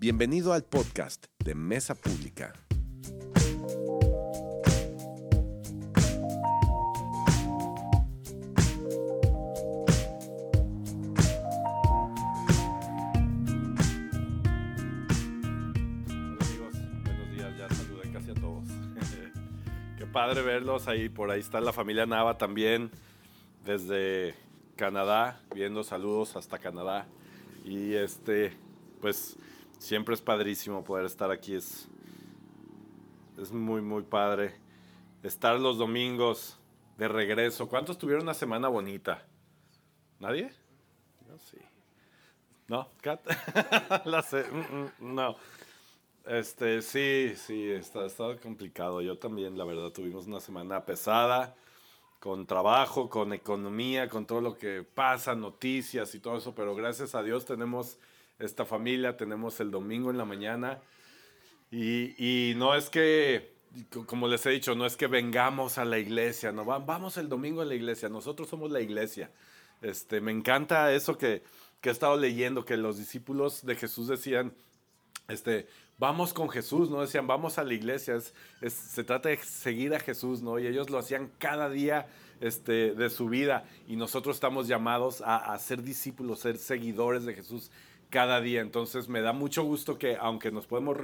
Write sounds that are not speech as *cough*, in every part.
Bienvenido al podcast de Mesa Pública. Buenos días, ya saludé casi a todos. *laughs* Qué padre verlos ahí, por ahí está la familia Nava también, desde Canadá, viendo saludos hasta Canadá. Y este, pues siempre es padrísimo poder estar aquí, es, es muy, muy padre. Estar los domingos de regreso. ¿Cuántos tuvieron una semana bonita? ¿Nadie? Yo sí. ¿No? Sé. *laughs* mm, mm, No. Este, sí, sí, está, está complicado. Yo también, la verdad, tuvimos una semana pesada, con trabajo, con economía, con todo lo que pasa, noticias y todo eso, pero gracias a Dios tenemos esta familia, tenemos el domingo en la mañana y, y no es que, co- como les he dicho, no es que vengamos a la iglesia, no, Va- vamos el domingo a la iglesia, nosotros somos la iglesia. Este, me encanta eso que, que he estado leyendo, que los discípulos de Jesús decían, este, vamos con Jesús, ¿no? Decían, vamos a la iglesia, es- es- se trata de seguir a Jesús, ¿no? Y ellos lo hacían cada día este, de su vida y nosotros estamos llamados a, a ser discípulos, ser seguidores de Jesús cada día. Entonces me da mucho gusto que aunque nos podemos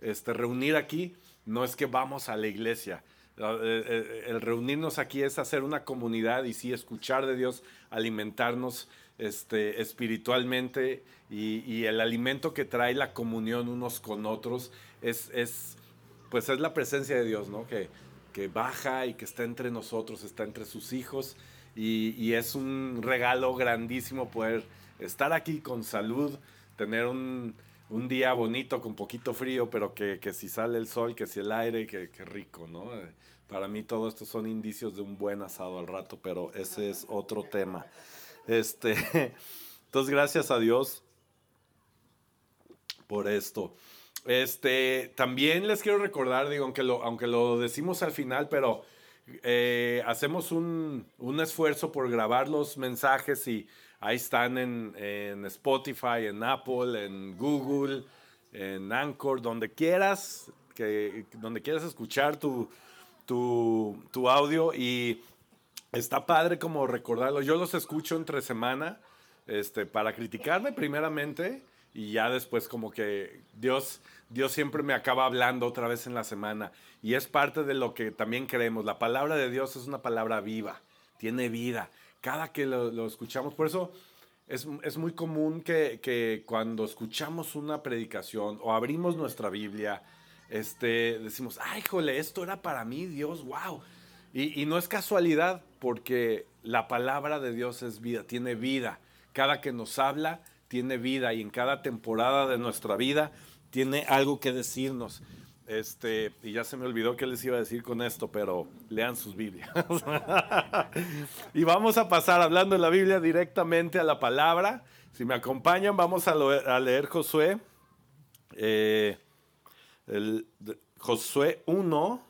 este, reunir aquí, no es que vamos a la iglesia. Eh, eh, El reunirnos aquí es hacer una comunidad y sí escuchar de Dios, alimentarnos este, espiritualmente y, y el alimento que trae la comunión unos con otros es, es, pues es la presencia de Dios, ¿no? Que, que baja y que está entre nosotros, está entre sus hijos y, y es un regalo grandísimo poder estar aquí con salud, tener un, un día bonito con poquito frío, pero que, que si sale el sol, que si el aire, que, rico, ¿no? Para mí todo esto son indicios de un buen asado al rato, pero ese es otro tema. Este, *laughs* entonces, gracias a Dios por esto. Este, también les quiero recordar, digo, aunque lo, aunque lo decimos al final, pero eh, hacemos un, un esfuerzo por grabar los mensajes y ahí están en, en Spotify, en Apple, en Google, en Anchor, donde quieras, que, donde quieras escuchar tu, tu, tu audio y está padre como recordarlo. Yo los escucho entre semana este, para criticarme primeramente y ya después como que Dios, Dios siempre me acaba hablando otra vez en la semana y es parte de lo que también creemos. La palabra de Dios es una palabra viva, tiene vida. Cada que lo, escuchamos, por eso es, es muy común que, que cuando escuchamos una predicación o abrimos nuestra Biblia, este, decimos, ay, jole, esto era para mí, Dios, wow. Y, y no es casualidad, porque la palabra de Dios es vida, tiene vida. Cada que nos habla, tiene vida y en cada temporada de nuestra vida tiene algo que decirnos. Este, y ya se me olvidó qué les iba a decir con esto, pero lean sus Biblias. *laughs* y vamos a pasar hablando de la Biblia directamente a la palabra. Si me acompañan, vamos a, leer Josué. Eh, el, Josué 1,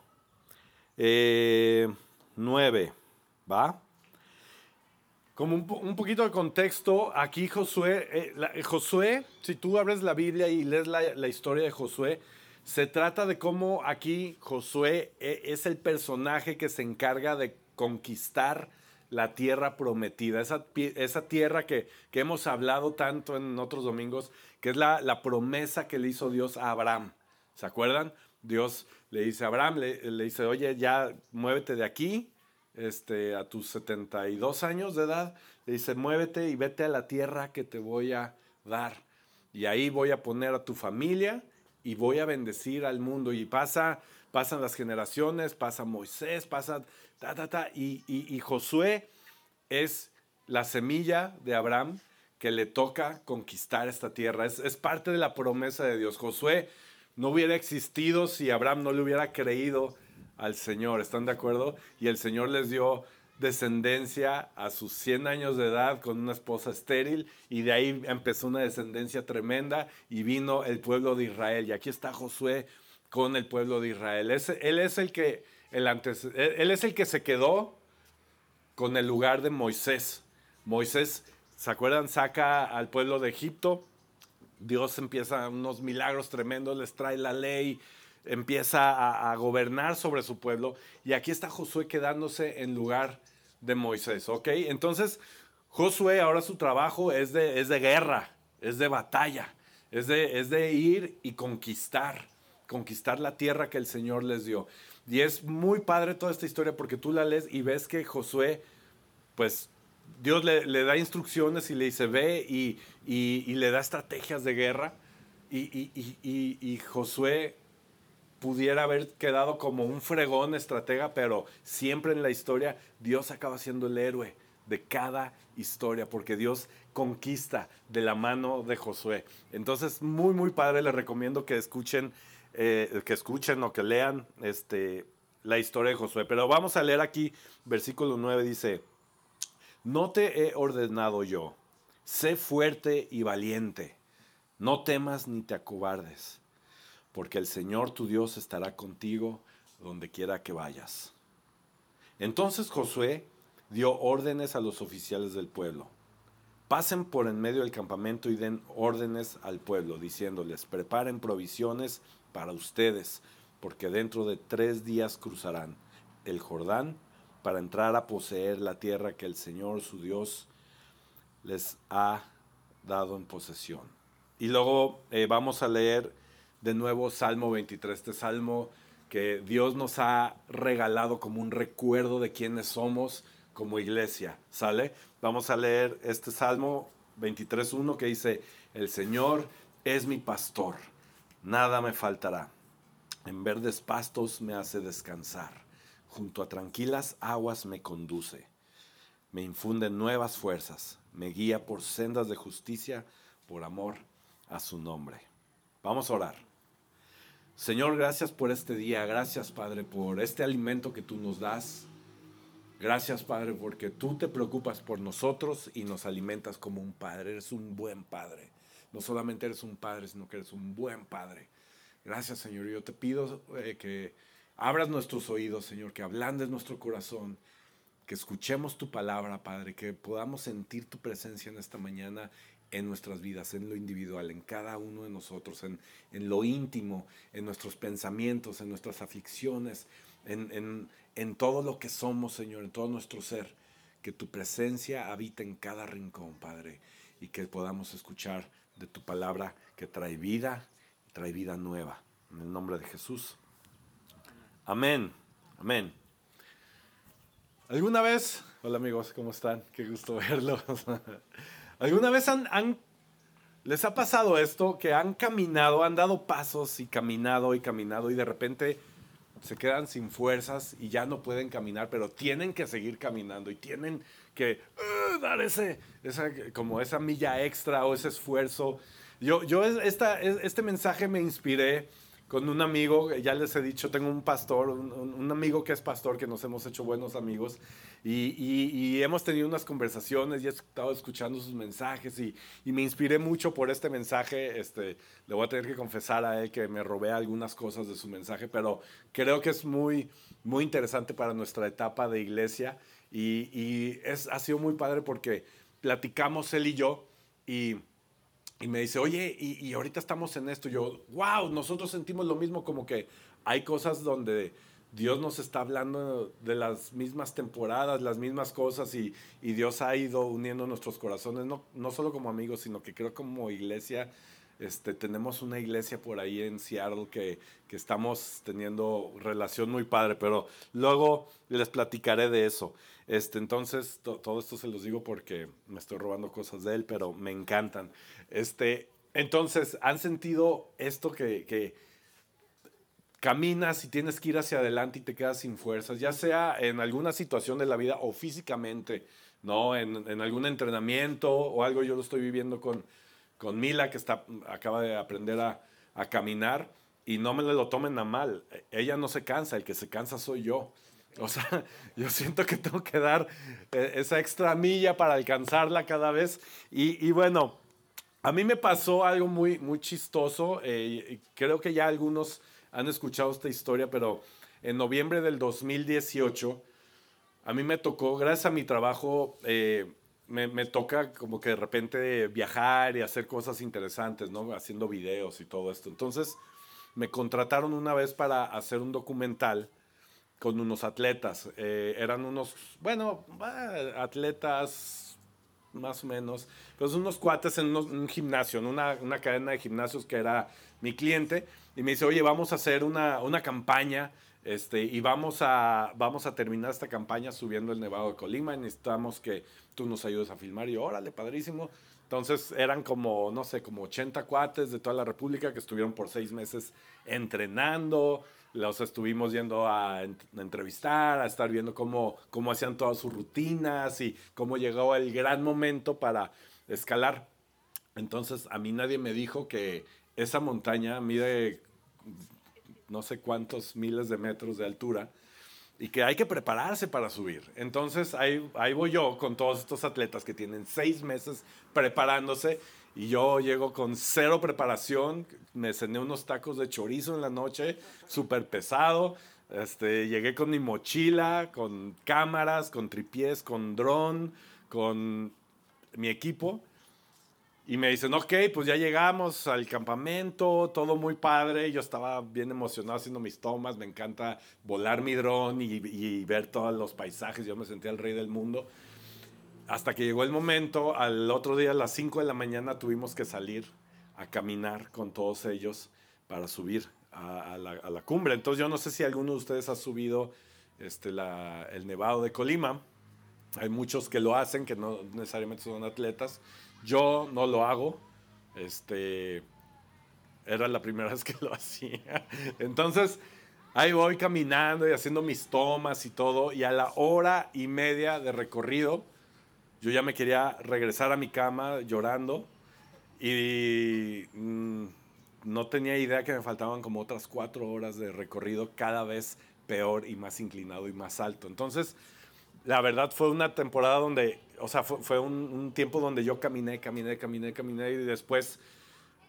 eh, 9, ¿va? Como un, po- un poquito de contexto, aquí Josué, eh, la- Josué, si tú abres la Biblia y lees la, la historia de Josué, se trata de cómo aquí Josué eh, es el personaje que se encarga de conquistar la tierra prometida, esa, esa tierra que, que hemos hablado tanto en otros domingos, que es la, la promesa que le hizo Dios a Abraham. ¿Se acuerdan? Dios le dice a Abraham, le, le dice, oye, ya muévete de aquí, este, a tus 72 años de edad, le dice, muévete y vete a la tierra que te voy a dar. Y ahí voy a poner a tu familia y voy a bendecir al mundo. Y pasa, pasan las generaciones, pasa Moisés, pasa ta, ta, ta. Y, y- Josué es la semilla de Abraham que le toca conquistar esta tierra. Es, es parte de la promesa de Dios. Josué no hubiera existido si Abraham no le hubiera creído al Señor. ¿Están de acuerdo? Y el Señor les dio descendencia a sus 100 años de edad con una esposa estéril y de ahí empezó una descendencia tremenda y vino el pueblo de Israel. Y aquí está Josué con el pueblo de Israel. Él es el que, el antes, él es el que se quedó con el lugar de Moisés. Moisés, ¿se acuerdan? Saca al pueblo de Egipto Dios empieza unos milagros tremendos, les trae la ley, empieza a, gobernar sobre su pueblo. Y aquí está Josué quedándose en lugar de Moisés, ¿ok? Entonces, Josué ahora su trabajo es de, es de guerra, es de batalla, es de, es de ir y conquistar, conquistar la tierra que el Señor les dio. Y es muy padre toda esta historia porque tú la lees y ves que Josué, pues Dios le, da instrucciones y le dice, ve y, le da estrategias de guerra. Y, y, Josué pudiera haber quedado como un fregón estratega, pero siempre en la historia Dios acaba siendo el héroe de cada historia, porque Dios conquista de la mano de Josué. Entonces, muy, muy padre, les recomiendo que escuchen, eh, que escuchen o que lean este, la historia de Josué. Pero vamos a leer aquí, versículo 9 dice, no te he ordenado yo, sé fuerte y valiente, no temas ni te acobardes, porque el Señor tu Dios estará contigo donde quiera que vayas. Entonces Josué dio órdenes a los oficiales del pueblo. Pasen por en medio del campamento y den órdenes al pueblo, diciéndoles, preparen provisiones para ustedes, porque dentro de tres días cruzarán el Jordán para entrar a poseer la tierra que el Señor su Dios les ha dado en posesión. Y luego eh, vamos a leer de nuevo Salmo 23, este salmo que Dios nos ha regalado como un recuerdo de quiénes somos como iglesia. ¿Sale? Vamos a leer este Salmo 23.1 que dice, el Señor es mi pastor, nada me faltará. En verdes pastos me hace descansar junto a tranquilas aguas me conduce, me infunde nuevas fuerzas, me guía por sendas de justicia, por amor a su nombre. Vamos a orar. Señor, gracias por este día, gracias Padre por este alimento que tú nos das. Gracias Padre porque tú te preocupas por nosotros y nos alimentas como un Padre, eres un buen Padre. No solamente eres un Padre, sino que eres un buen Padre. Gracias Señor, yo te pido eh, que abras nuestros oídos, Señor, que ablandes nuestro corazón, que escuchemos tu palabra, Padre, que podamos sentir tu presencia en esta mañana en nuestras vidas, en lo individual, en cada uno de nosotros, en, lo íntimo, en nuestros pensamientos, en nuestras aflicciones, en, en todo lo que somos, Señor, en todo nuestro ser. Que tu presencia habita en cada rincón, Padre, y que podamos escuchar de tu palabra que trae vida, trae vida nueva. En el nombre de Jesús. Amén, amén. ¿Alguna vez, hola amigos, ¿cómo están? Qué gusto verlos. *laughs* ¿Alguna vez han, les ha pasado esto que han caminado, han dado pasos y caminado y caminado y de repente se quedan sin fuerzas y ya no pueden caminar, pero tienen que seguir caminando y tienen que uh, dar ese, esa, como esa milla extra o ese esfuerzo. Yo, yo esta, este mensaje me inspiré con un amigo, ya les he dicho, tengo un pastor, un, amigo que es pastor, que nos hemos hecho buenos amigos, y, hemos tenido unas conversaciones y he estado escuchando sus mensajes y, me inspiré mucho por este mensaje. Este, le voy a tener que confesar a él que me robé algunas cosas de su mensaje, pero creo que es muy, muy interesante para nuestra etapa de iglesia y, es, ha sido muy padre porque platicamos él y yo y y me dice, oye, y, ahorita estamos en esto. Y yo, wow, nosotros sentimos lo mismo, como que hay cosas donde Dios nos está hablando de las mismas temporadas, las mismas cosas, y, Dios ha ido uniendo nuestros corazones, no, no solo como amigos, sino que creo como iglesia. Este, tenemos una iglesia por ahí en Seattle que, que estamos teniendo relación muy padre, pero luego les platicaré de eso. Este, entonces, todo esto se los digo porque me estoy robando cosas de él, pero me encantan. Este, entonces, ¿han sentido esto que, caminas y tienes que ir hacia adelante y te quedas sin fuerzas, ya sea en alguna situación de la vida o físicamente, ¿no? En, algún entrenamiento o algo, yo lo estoy viviendo con, con Mila, que está, acaba de aprender a, a caminar, y no me lo tomen a mal, ella no se cansa, el que se cansa soy yo. *laughs* O sea, yo siento que tengo que dar eh, esa extra milla para alcanzarla cada vez. Y, bueno, a mí me pasó algo muy, muy chistoso. Eh, creo que ya algunos han escuchado esta historia, pero en noviembre del 2018, a mí me tocó, gracias a mi trabajo, eh, me, me, toca como que de repente viajar y hacer cosas interesantes, ¿no? Haciendo videos y todo esto. Entonces, me contrataron una vez para hacer un documental con unos atletas. Eh, eran unos, bueno, atletas más o menos, pues unos cuates en un gimnasio, en una, una, cadena de gimnasios que era mi cliente. Y me dice, oye, vamos a hacer una, una campaña este, y vamos a, vamos a terminar esta campaña subiendo el Nevado de Colima. Y necesitamos que tú nos ayudes a filmar. Y órale, padrísimo. Entonces eran como, no sé, como 80 cuates de toda la República que estuvieron por seis meses entrenando. Los estuvimos yendo a, entrevistar, a estar viendo cómo, cómo hacían todas sus rutinas y cómo llegó el gran momento para escalar. Entonces a mí nadie me dijo que esa montaña mide no sé cuántos miles de metros de altura y que hay que prepararse para subir. Entonces ahí, ahí voy yo con todos estos atletas que tienen seis meses preparándose y yo llego con cero preparación, me cené unos tacos de chorizo en la noche, súper pesado. Este, llegué con mi mochila, con cámaras, con tripiés, con dron, con mi equipo y me dicen, ok, pues ya llegamos al campamento, todo muy padre. Yo estaba bien emocionado haciendo mis tomas, me encanta volar mi dron y, ver todos los paisajes. Yo me sentía el rey del mundo. Hasta que llegó el momento, al otro día a las 5 de la mañana tuvimos que salir a caminar con todos ellos para subir a, la, cumbre. Entonces yo no sé si alguno de ustedes ha subido este, el Nevado de Colima. Hay muchos que lo hacen, que no necesariamente son atletas yo no lo hago. Este, era la primera *laughs* vez que lo hacía. Entonces, ahí voy caminando y haciendo mis tomas y todo. Y a la hora y media de recorrido, yo ya me quería regresar a mi cama llorando. Y mm, no tenía idea que me faltaban como otras cuatro horas de recorrido, cada vez peor y más inclinado y más alto. Entonces, la verdad fue una temporada donde, o sea, fue, un, tiempo donde yo caminé, caminé, caminé, caminé y después,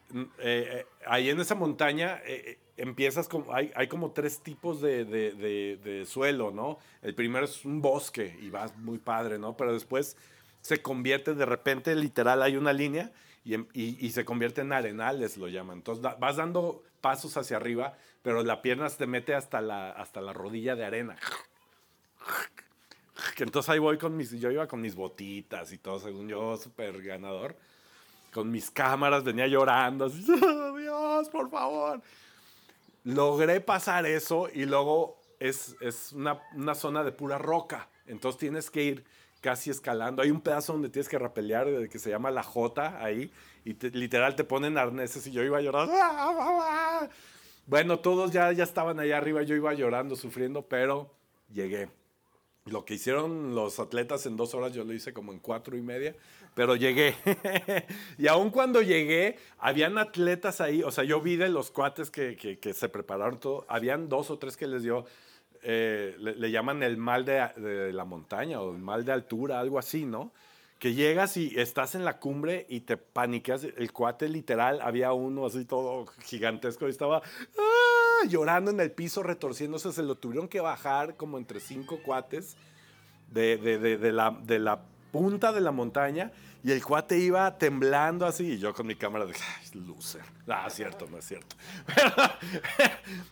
mm, eh, eh, ahí en esa montaña eh, empiezas como, hay, hay, como tres tipos de, de, de, suelo, ¿no? El primero es un bosque y vas muy padre, ¿no? Pero después se convierte de repente, literal, hay una línea y, y, y se convierte en arenales, lo llaman. Entonces vas dando pasos hacia arriba, pero la pierna se te mete hasta la, hasta la rodilla de arena entonces ahí voy con mis, yo iba con mis botitas y todo, según yo, súper ganador. Con mis cámaras, venía llorando, así, *laughs* Dios, por favor. Logré pasar eso y luego es, es una, una, zona de pura roca. Entonces tienes que ir casi escalando. Hay un pedazo donde tienes que rapelear, que se llama la J ahí, y literal te ponen arneses y yo iba llorando. Bueno, todos ya, ya estaban allá arriba, yo iba llorando, sufriendo, pero llegué. Lo que hicieron los atletas en dos horas, yo lo hice como en cuatro y media, pero llegué. *laughs* y aun cuando llegué, habían atletas ahí, o sea, yo vi de los cuates que, que, se prepararon todo, habían dos o tres que les dio, eh, le, llaman el mal de, la montaña o el mal de altura, algo así, ¿no? Que llegas y estás en la cumbre y te paniqueas. El cuate literal, había uno así todo gigantesco y estaba... ¡ah! llorando en el piso, retorciéndose. Se lo tuvieron que bajar como entre cinco cuates de, de, de la punta de la montaña. Y el cuate iba temblando así. Y yo con mi cámara de, loser. Ah, cierto, no es cierto.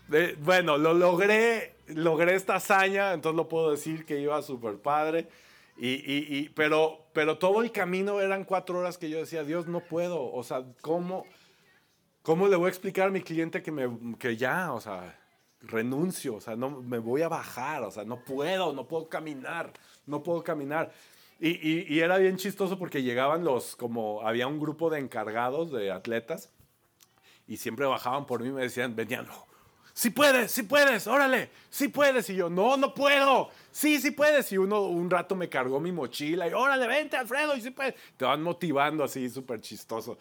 *laughs* bueno, lo logré, logré esta hazaña. Entonces lo puedo decir que iba súper padre. Y, y, y, pero, pero todo el camino eran cuatro horas que yo decía, Dios, no puedo. O sea, ¿cómo? ¿Cómo le voy a explicar a mi cliente que, me, que ya, o sea, renuncio, o sea, no me voy a bajar, o sea, no puedo, no puedo caminar, no puedo caminar? Y, y, y, era bien chistoso porque llegaban los, como había un grupo de encargados de atletas y siempre bajaban por mí y me decían, venían, sí puedes, sí puedes, órale, sí puedes. Y yo, no, no puedo, sí, sí puedes. Y uno un rato me cargó mi mochila y, órale, vente, Alfredo, y sí puedes. Te van motivando así, súper chistoso.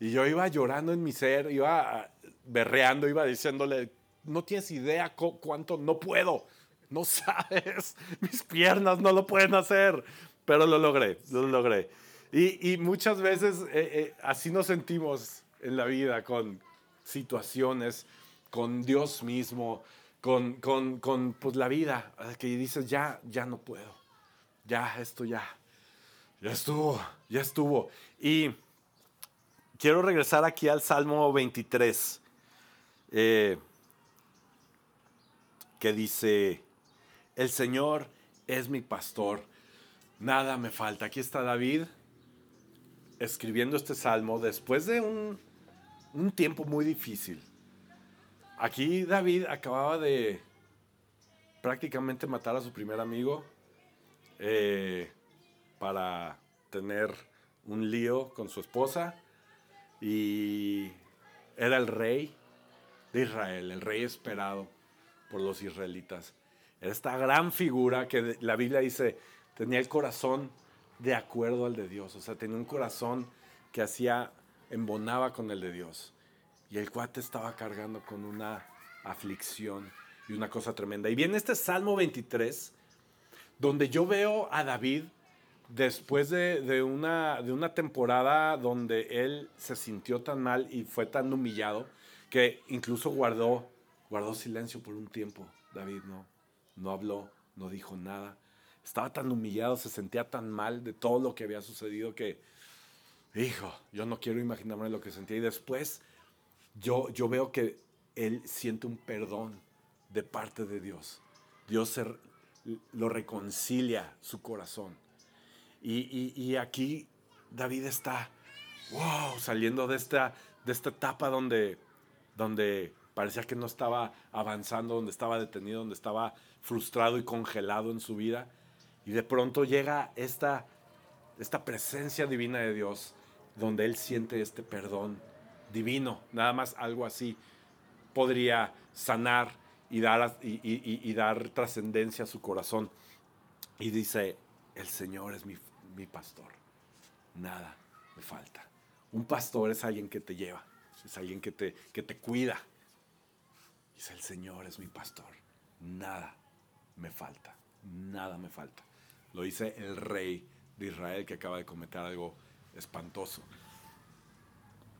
Y yo iba llorando en mi ser, iba berreando, iba diciéndole, no tienes idea cuánto no puedo, no *laughs* sabes, mis piernas no lo pueden hacer, pero lo logré, lo logré. Y, muchas veces eh, eh, así nos sentimos en la vida con situaciones, con Dios mismo, con, con, con pues, la vida, que dices, ya, ya no puedo, ya, esto ya, Ya estuvo, ya estuvo. Y quiero regresar aquí al Salmo 23, eh, que dice, el Señor es mi pastor, nada me falta. Aquí está David escribiendo este salmo después de un, tiempo muy difícil. Aquí David acababa de prácticamente matar a su primer amigo eh, para tener un lío con su esposa y era el rey de Israel, el rey esperado por los israelitas. Esta gran figura que la Biblia dice tenía el corazón de acuerdo al de Dios, o sea, tenía un corazón que hacía, embonaba con el de Dios. Y el cuate estaba cargando con una aflicción y una cosa tremenda. Y viene este Salmo 23, donde yo veo a David después de, una, de una temporada donde él se sintió tan mal y fue tan humillado que incluso guardó, guardó silencio por un tiempo. David no, no habló, no dijo nada. Estaba tan humillado, se sentía tan mal de todo lo que había sucedido que, hijo, yo no quiero imaginarme lo que sentía. Y después yo, yo veo que él siente un perdón de parte de Dios. Dios lo reconcilia su corazón. Y, aquí David está, wow, saliendo de esta, de esta etapa donde, donde parecía que no estaba avanzando, donde estaba detenido, donde estaba frustrado y congelado en su vida. Y de pronto llega esta, esta presencia divina de Dios, donde él siente este perdón divino. Nada más algo así podría sanar y dar, y, dar trascendencia a su corazón. Y dice, el Señor es mi, mi pastor. Nada me falta. Un pastor es alguien que te lleva, es alguien que te, que te cuida. Dice, el Señor es mi pastor. Nada me falta. Nada me falta. Lo dice el rey de Israel que acaba de cometer algo espantoso.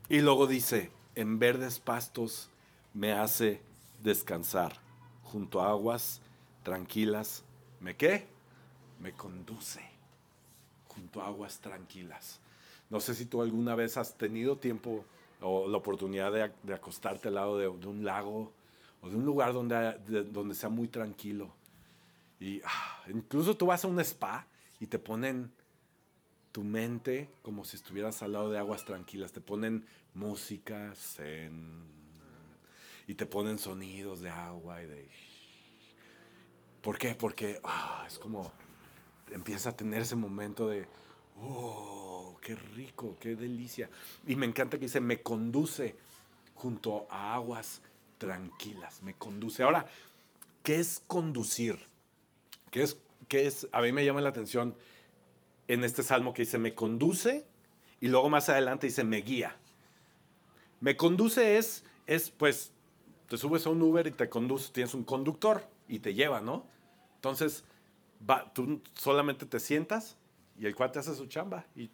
Y luego dice, en verdes pastos me hace descansar junto a aguas tranquilas. ¿Me qué? Me conduce junto a aguas tranquilas. No sé si tú alguna vez has tenido tiempo o la oportunidad de, acostarte al lado de, un lago o de un lugar donde, donde sea muy tranquilo. Y ah, incluso tú vas a un spa y te ponen tu mente como si estuvieras al lado de aguas tranquilas. Te ponen música, y te ponen sonidos de agua y de... ¿Por qué? Porque ah, es como empieza a tener ese momento de, oh, qué rico, qué delicia. Y me encanta que dice, me conduce junto a aguas tranquilas, me conduce. Ahora, ¿qué es conducir? ¿Qué es, qué es? A mí me llama la atención en este salmo que dice, me conduce y luego más adelante dice, me guía. Me conduce es, es pues, te subes a un Uber y te conduce, tienes un conductor y te lleva, ¿no? Entonces, va, tú solamente te sientas y el cuate hace su chamba y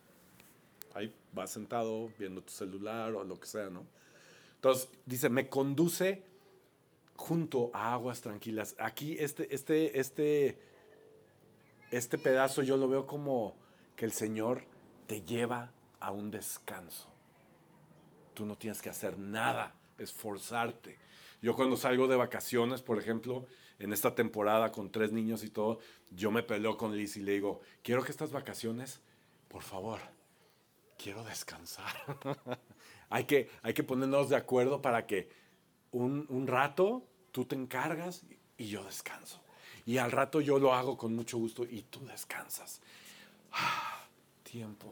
ahí vas sentado viendo tu celular o lo que sea, ¿no? Entonces, dice, me conduce junto a aguas tranquilas. Aquí este, este, este, este pedazo yo lo veo como que el Señor te lleva a un descanso. Tú no tienes que hacer nada, esforzarte. Yo cuando salgo de vacaciones, por ejemplo, en esta temporada con tres niños y todo, yo me peleo con Liz y le digo, quiero que estas vacaciones, por favor, quiero descansar. *laughs* hay, que, hay que ponernos de acuerdo para que un, un rato tú te encargas y yo descanso. Y al rato yo lo hago con mucho gusto y tú descansas. Ah, tiempo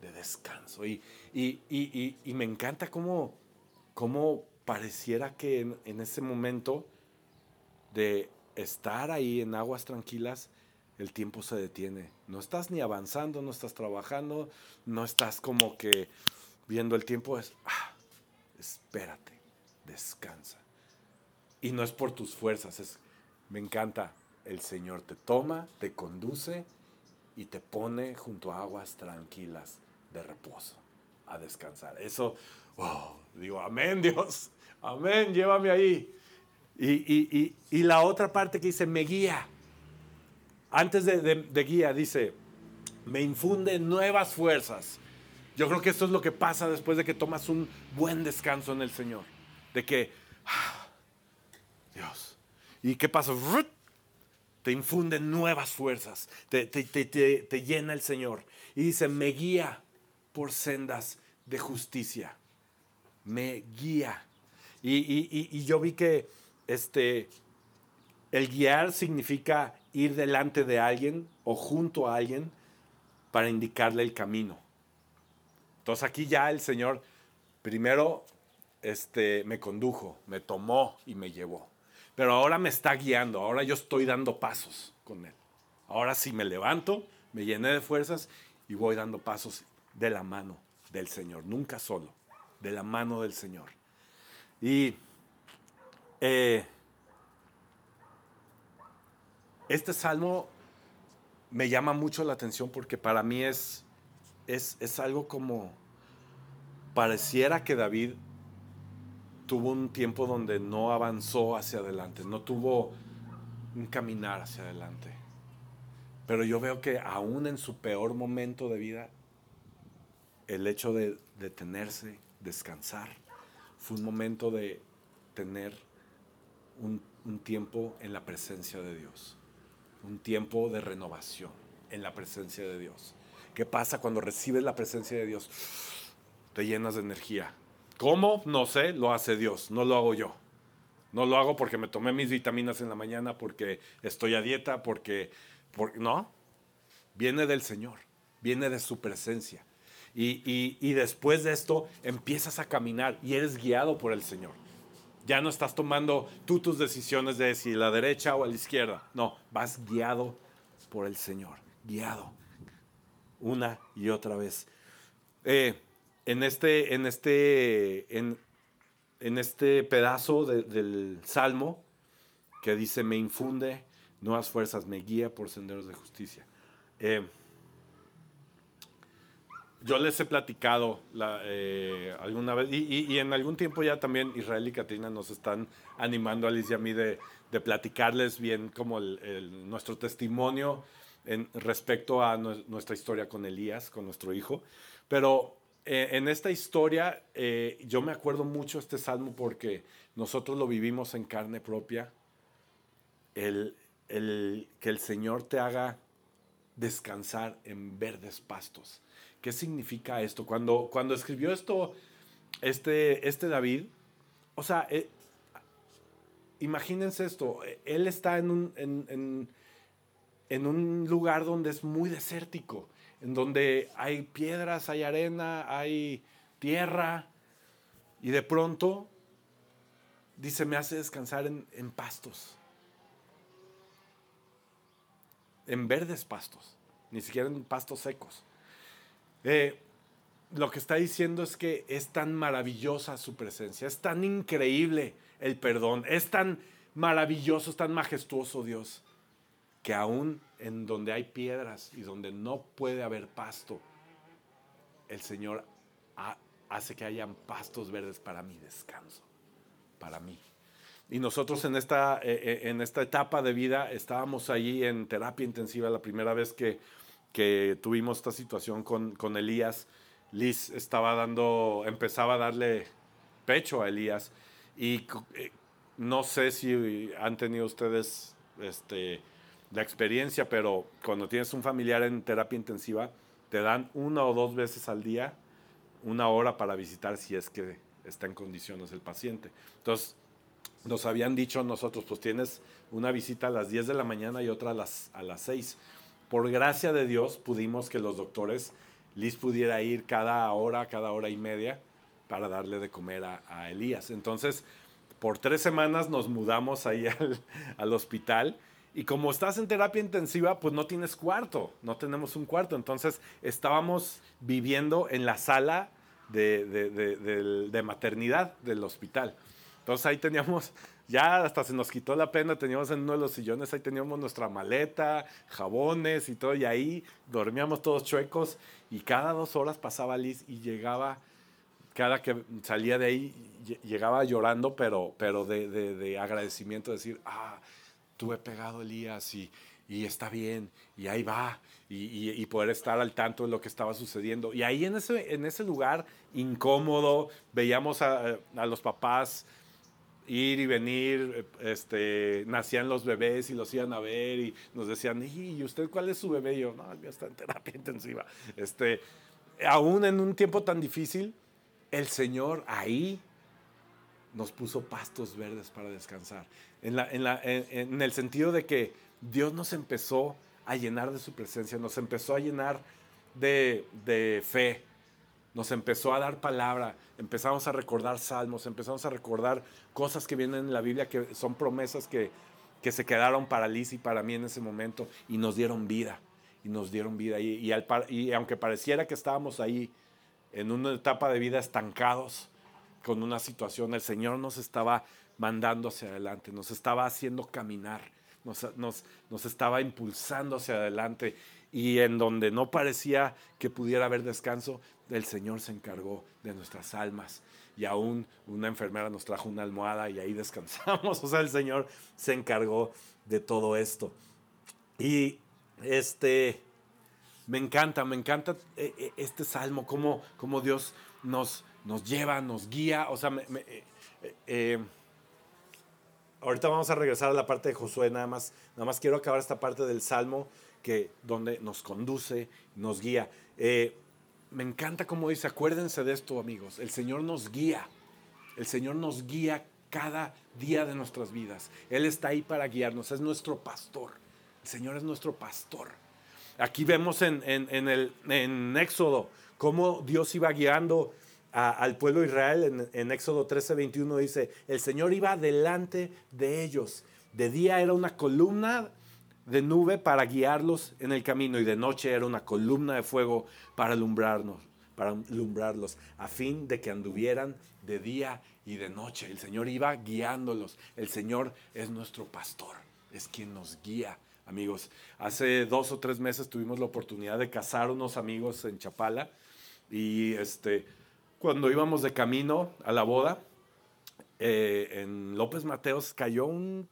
de descanso. Y, y, y, y, me encanta cómo, cómo pareciera que en, ese momento de estar ahí en aguas tranquilas, el tiempo se detiene. No estás ni avanzando, no estás trabajando, no estás como que viendo el tiempo. Es, ah, espérate, descansa. Y no es por tus fuerzas, es, me encanta, el Señor te toma, te conduce y te pone junto a aguas tranquilas de reposo a descansar. Eso, oh, digo, amén Dios, amén, llévame ahí. Y, la otra parte que dice, me guía. Antes de, guía dice, me infunde nuevas fuerzas. Yo creo que esto es lo que pasa después de que tomas un buen descanso en el Señor. De que, ah, Dios, ¿y qué pasa? Te infunde nuevas fuerzas, te, te, llena el Señor. Y dice, me guía por sendas de justicia. Me guía. Y, y yo vi que este, el guiar significa ir delante de alguien o junto a alguien para indicarle el camino. Entonces aquí ya el Señor primero este, me condujo, me tomó y me llevó. Pero ahora me está guiando, ahora yo estoy dando pasos con Él. Ahora sí me levanto, me llené de fuerzas y voy dando pasos de la mano del Señor, nunca solo, de la mano del Señor. Y eh, este salmo me llama mucho la atención porque para mí es, es, es algo como, pareciera que David tuvo un tiempo donde no avanzó hacia adelante, no tuvo un caminar hacia adelante. Pero yo veo que aún en su peor momento de vida, el hecho de detenerse, descansar, fue un momento de tener un, tiempo en la presencia de Dios un tiempo de renovación en la presencia de Dios. ¿Qué pasa cuando recibes la presencia de Dios? Te llenas de energía. ¿Cómo? No sé, lo hace Dios, no lo hago yo. No lo hago porque me tomé mis vitaminas en la mañana, porque estoy a dieta, porque, no, viene del Señor, viene de su presencia. Y, y después de esto empiezas a caminar y eres guiado por el Señor. Ya no estás tomando tú tus decisiones de si la derecha o a la izquierda. No, vas guiado por el Señor, guiado una y otra vez. Eh, en, este, en, este, en, este pedazo del Salmo que dice, me infunde nuevas fuerzas, me guía por senderos de justicia. Eh, yo les he platicado eh, alguna vez, y, en algún tiempo ya también Israel y Katrina nos están animando a Liz y a mí de, platicarles bien como nuestro testimonio en, respecto a nuestra historia con Elías, con nuestro hijo. Pero eh, en esta historia eh, yo me acuerdo mucho este salmo porque nosotros lo vivimos en carne propia, el, el, que el Señor te haga descansar en verdes pastos. ¿Qué significa esto? Cuando, cuando escribió esto, este, este David, o sea, eh, imagínense esto, él está en un, en, en un lugar donde es muy desértico, en donde hay piedras, hay arena, hay tierra, y de pronto dice, me hace descansar en, pastos, en verdes pastos, ni siquiera en pastos secos. Eh, lo que está diciendo es que es tan maravillosa su presencia, es tan increíble el perdón, es tan maravilloso, es tan majestuoso Dios, que aún en donde hay piedras y donde no puede haber pasto, el Señor hace que hayan pastos verdes para mi descanso, para mí. Y nosotros en esta, eh, eh, en esta etapa de vida estábamos allí en terapia intensiva la primera vez que que tuvimos esta situación con, con Elías, Liz estaba dando, empezaba a darle pecho a Elías y eh, no sé si han tenido ustedes este, la experiencia, pero cuando tienes un familiar en terapia intensiva, te dan una o dos veces al día una hora para visitar si es que está en condiciones el paciente. Entonces, nos habían dicho nosotros, pues tienes una visita a las 10 de la mañana y otra a las, a las 6 por gracia de Dios pudimos que los doctores, Liz pudiera ir cada hora, cada hora y media para darle de comer a, Elías. Entonces, por tres semanas nos mudamos ahí *laughs* al, hospital. Y como estás en terapia intensiva, pues no tienes cuarto, no tenemos un cuarto. Entonces estábamos viviendo en la sala de, de, maternidad del hospital. Entonces ahí teníamos ya hasta se nos quitó la pena, teníamos en uno de los sillones, ahí teníamos nuestra maleta, jabones y todo, y ahí dormíamos todos chuecos y cada dos horas pasaba Liz y llegaba, cada que salía de ahí, llegaba llorando, pero, pero de, de, de agradecimiento, decir, ah, tuve pegado Elías y, y está bien, y ahí va, y, poder estar al tanto de lo que estaba sucediendo. Y ahí en ese, lugar incómodo, veíamos a, los papás ir y venir, este, nacían los bebés y los iban a ver y nos decían, ¿y usted cuál es su bebé? Y yo, no, ya está en terapia *laughs* intensiva. Este, aún en un tiempo tan difícil, el Señor ahí nos puso pastos verdes para descansar. En, la, en, la, en el sentido de que Dios nos empezó a llenar de su presencia, nos empezó a llenar de, de fe, nos empezó a dar palabra, empezamos a recordar salmos, empezamos a recordar cosas que vienen en la Biblia que son promesas que, que se quedaron para Liz y para mí en ese momento y nos dieron vida, y nos dieron vida. Y, y, y aunque pareciera que estábamos ahí en una etapa de vida estancados con una situación, el Señor nos estaba mandando hacia adelante, nos estaba haciendo caminar nos, estaba impulsando hacia adelante y en donde no parecía que pudiera haber descanso, el Señor se encargó de nuestras almas. Y aún una enfermera nos trajo una almohada y ahí *laughs* descansamos. O sea, el Señor se encargó de todo esto. Y este, me encanta, me encanta eh, eh, este salmo, cómo, cómo Dios nos, nos lleva, nos guía. O sea, me, eh, ahorita vamos a regresar a la parte de Josué, nada más, nada más quiero acabar esta parte del Salmo que, donde nos conduce, nos guía. Eh, me encanta como dice, acuérdense de esto amigos, el Señor nos guía, el Señor nos guía cada día de nuestras vidas. Él está ahí para guiarnos, es nuestro pastor, el Señor es nuestro pastor. Aquí vemos en, en, el, en Éxodo cómo Dios iba guiando al pueblo Israel en, Éxodo 13, 21 dice, el Señor iba delante de ellos. De día era una columna de nube para guiarlos en el camino y de noche era una columna de fuego para alumbrarnos, para alumbrarlos, a fin de que anduvieran de día y de noche. El Señor iba guiándolos. El Señor es nuestro pastor, es quien nos guía. Amigos, hace dos o tres meses tuvimos la oportunidad de casar unos amigos en Chapala y este, cuando íbamos de camino a la boda, eh, en López Mateos cayó un,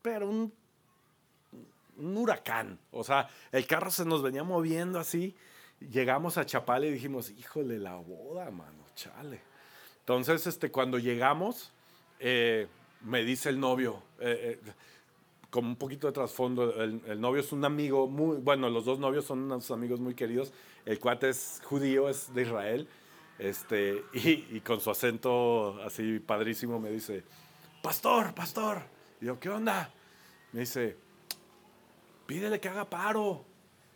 pero un, un, huracán. O sea, el carro se nos venía moviendo así. Llegamos a Chapala y dijimos, híjole, la boda, mano, chale. Entonces, este, cuando llegamos, eh, me dice el novio, eh, como un poquito de trasfondo, el, el, novio es un amigo muy, bueno, los dos novios son unos amigos muy queridos. El cuate es judío, es de Israel este, *laughs* y, con su acento así padrísimo me dice, pastor, pastor. Y yo, ¿qué onda? Me dice, pídele que haga paro.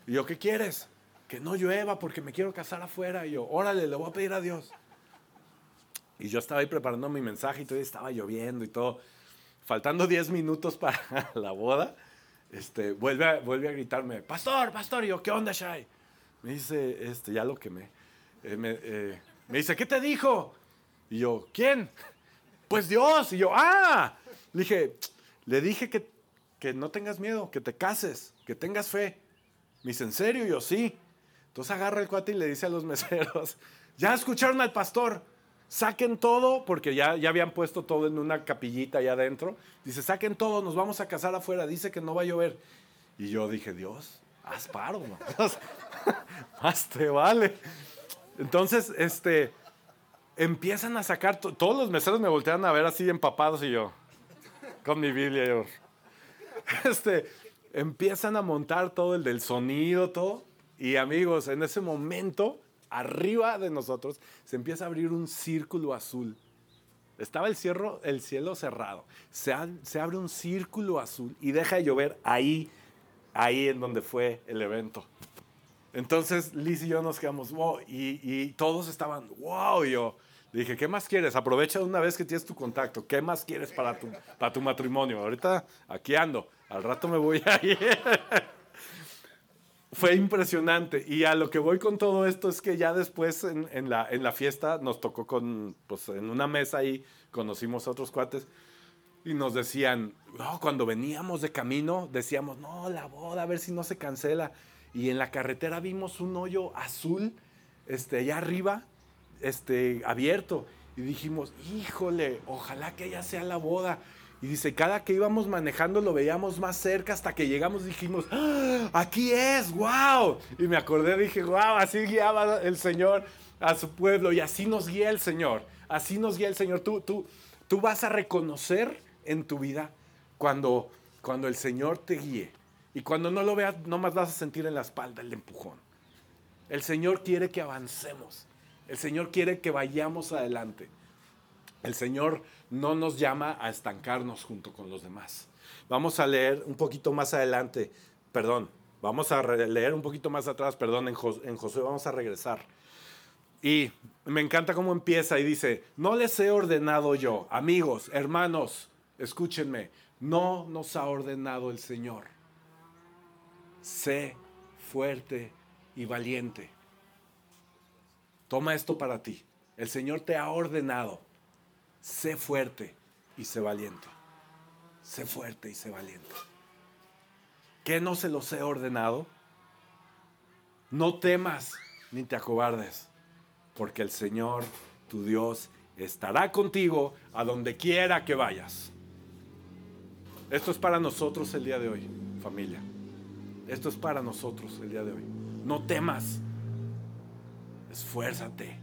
Y yo, ¿qué quieres? Que no llueva porque me quiero casar afuera. Y yo, órale, le voy a pedir a Dios. Y yo estaba ahí preparando mi mensaje y todavía estaba lloviendo y todo. Faltando 10 minutos *laughs* para la boda, este, vuelve, a, vuelve a gritarme, pastor, pastor. Y yo, ¿qué onda, Shai? Me dice, este, ya lo quemé. Eh, me, eh, me, dice, ¿qué te dijo? Y yo, ¿quién? *laughs* Pues Dios. Y yo, ah. Le dije, le dije que, que no tengas miedo, que te cases, que tengas fe. Me dice, ¿en serio? Y yo, sí. Entonces agarra el cuate y le dice a los *laughs* meseros, ya escucharon al pastor, saquen todo, porque ya, ya habían puesto todo en una capillita allá adentro. Dice, saquen todo, nos vamos a casar afuera, dice que no va a llover. Y yo dije, Dios, haz paro, *laughs* más te vale. Entonces, este, empiezan a sacar, todos los meseros me voltean a ver así empapados y yo, con mi Biblia, yo, este, empiezan a montar todo el del sonido, todo. Y amigos, en ese momento, arriba de nosotros, se empieza a abrir un círculo azul. Estaba el, cielo, el cielo cerrado. Se, se abre un círculo azul y deja de llover ahí, ahí en donde fue el evento. Entonces Liz y yo nos quedamos, wow, y, todos estaban, wow, y yo dije, ¿qué más quieres? Aprovecha de una vez que tienes tu contacto, ¿qué más quieres para tu, para tu matrimonio? Ahorita aquí ando, al rato me voy a *laughs* ir. Fue impresionante. Y a lo que voy con todo esto es que ya después en, la, en la fiesta nos tocó con, pues en una mesa ahí, conocimos a otros cuates y nos decían, no, cuando veníamos de camino, decíamos, no, la boda, a ver si no se cancela y en la carretera vimos un hoyo azul, este, allá arriba, este, abierto. Y dijimos, híjole, ojalá que ella sea la boda. Y dice, cada que íbamos manejando lo veíamos más cerca hasta que llegamos dijimos, ¡Ah, aquí es, wow. Y me acordé, dije, wow, así guiaba el Señor a su pueblo y así nos guía el Señor. Así nos guía el Señor. Tú, tú, tú vas a reconocer en tu vida cuando, cuando el Señor te guíe. Y cuando no lo veas, nomás vas a sentir en la espalda el empujón. El Señor quiere que avancemos. El Señor quiere que vayamos adelante. El Señor no nos llama a estancarnos junto con los demás. Vamos a leer un poquito más adelante, perdón, vamos a leer un poquito más atrás, perdón, en, en Josué vamos a regresar. Y me encanta cómo empieza y dice, no les he ordenado yo, amigos, hermanos, escúchenme, no nos ha ordenado el Señor. Sé fuerte y valiente. Toma esto para ti. El Señor te ha ordenado sé fuerte y sé valiente. Sé fuerte y sé valiente. ¿Qué no se los he ordenado? No temas ni te acobardes, porque el Señor, tu Dios, estará contigo a donde quiera que vayas. Esto es para nosotros el día de hoy, familia. Esto es para nosotros el día de hoy. No temas. Esfuérzate.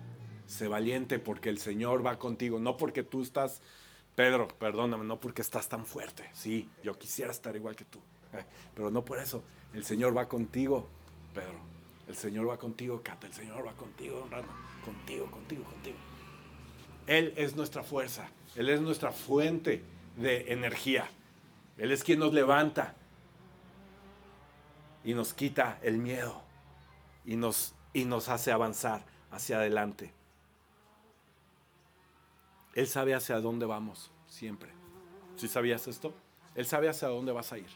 Sé valiente porque el Señor va contigo, no porque tú estás, Pedro, perdóname, no porque estás tan fuerte, sí, yo quisiera estar igual que tú, eh, pero no por eso, el Señor va contigo, Pedro, el Señor va contigo, Cata, el Señor va contigo, honrando, contigo, contigo, contigo. Él es nuestra fuerza, Él es nuestra fuente de energía, Él es quien nos levanta y nos quita el miedo y nos, y nos hace avanzar hacia adelante. Él sabe hacia dónde vamos, siempre. ¿Sí sabías esto? Él sabe hacia dónde vas a ir.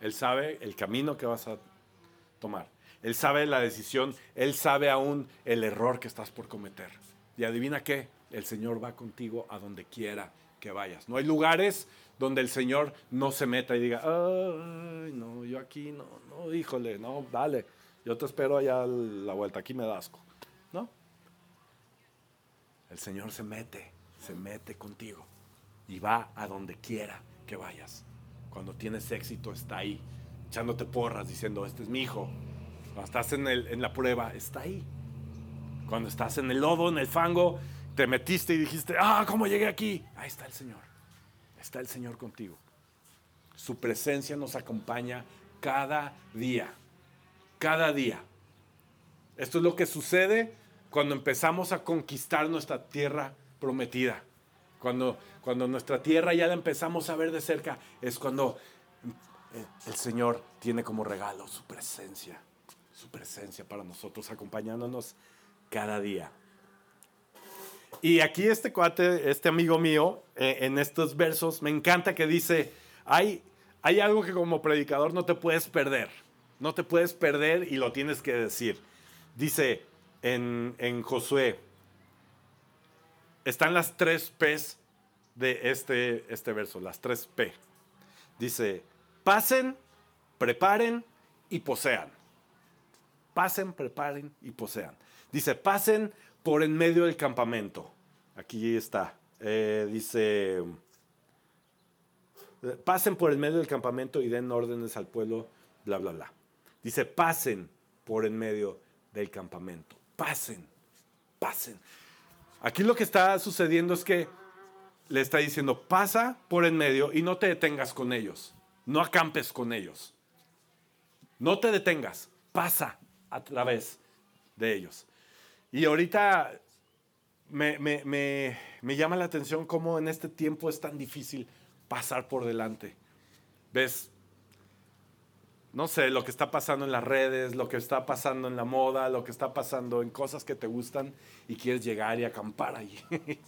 Él sabe el camino que vas a tomar. Él sabe la decisión. Él sabe aún el error que estás por cometer. Y adivina qué, el Señor va contigo a donde quiera que vayas. No hay lugares donde el Señor no se meta y diga, ay, no, yo aquí no, no, híjole, no, dale, yo te espero allá la vuelta, aquí me dasco. No. El Señor se mete se mete contigo y va a donde quiera que vayas. Cuando tienes éxito está ahí, echándote porras, diciendo, este es mi hijo. Cuando estás en, el, en la prueba, está ahí. Cuando estás en el lodo, en el fango, te metiste y dijiste, ah, ¿cómo llegué aquí? Ahí está el Señor. Está el Señor contigo. Su presencia nos acompaña cada día. Cada día. Esto es lo que sucede cuando empezamos a conquistar nuestra tierra prometida. Cuando, cuando nuestra tierra ya la empezamos a ver de cerca, es cuando eh, el Señor tiene como regalo su presencia, su presencia para nosotros, acompañándonos cada día. Y aquí este cuate, este amigo mío, eh, en estos versos, me encanta que dice, hay, hay algo que como predicador no te puedes perder, no te puedes perder y lo tienes que decir. Dice en, en Josué están las tres P's de este, este verso, las tres P. Dice, pasen, preparen y posean. Pasen, preparen y posean. Dice, pasen por en medio del campamento. Aquí está. Eh, dice, pasen por en medio del campamento y den órdenes al pueblo, bla, bla, bla. Dice, pasen por en medio del campamento. Pasen, pasen. Aquí lo que está sucediendo es que le está diciendo, pasa por en medio y no te detengas con ellos. No acampes con ellos. No te detengas. Pasa a través de ellos. Y ahorita me, me, llama la atención cómo en este tiempo es tan difícil pasar por delante. ¿Ves? no sé, lo que está pasando en las redes, lo que está pasando en la moda, lo que está pasando en cosas que te gustan y quieres llegar y acampar ahí. *laughs*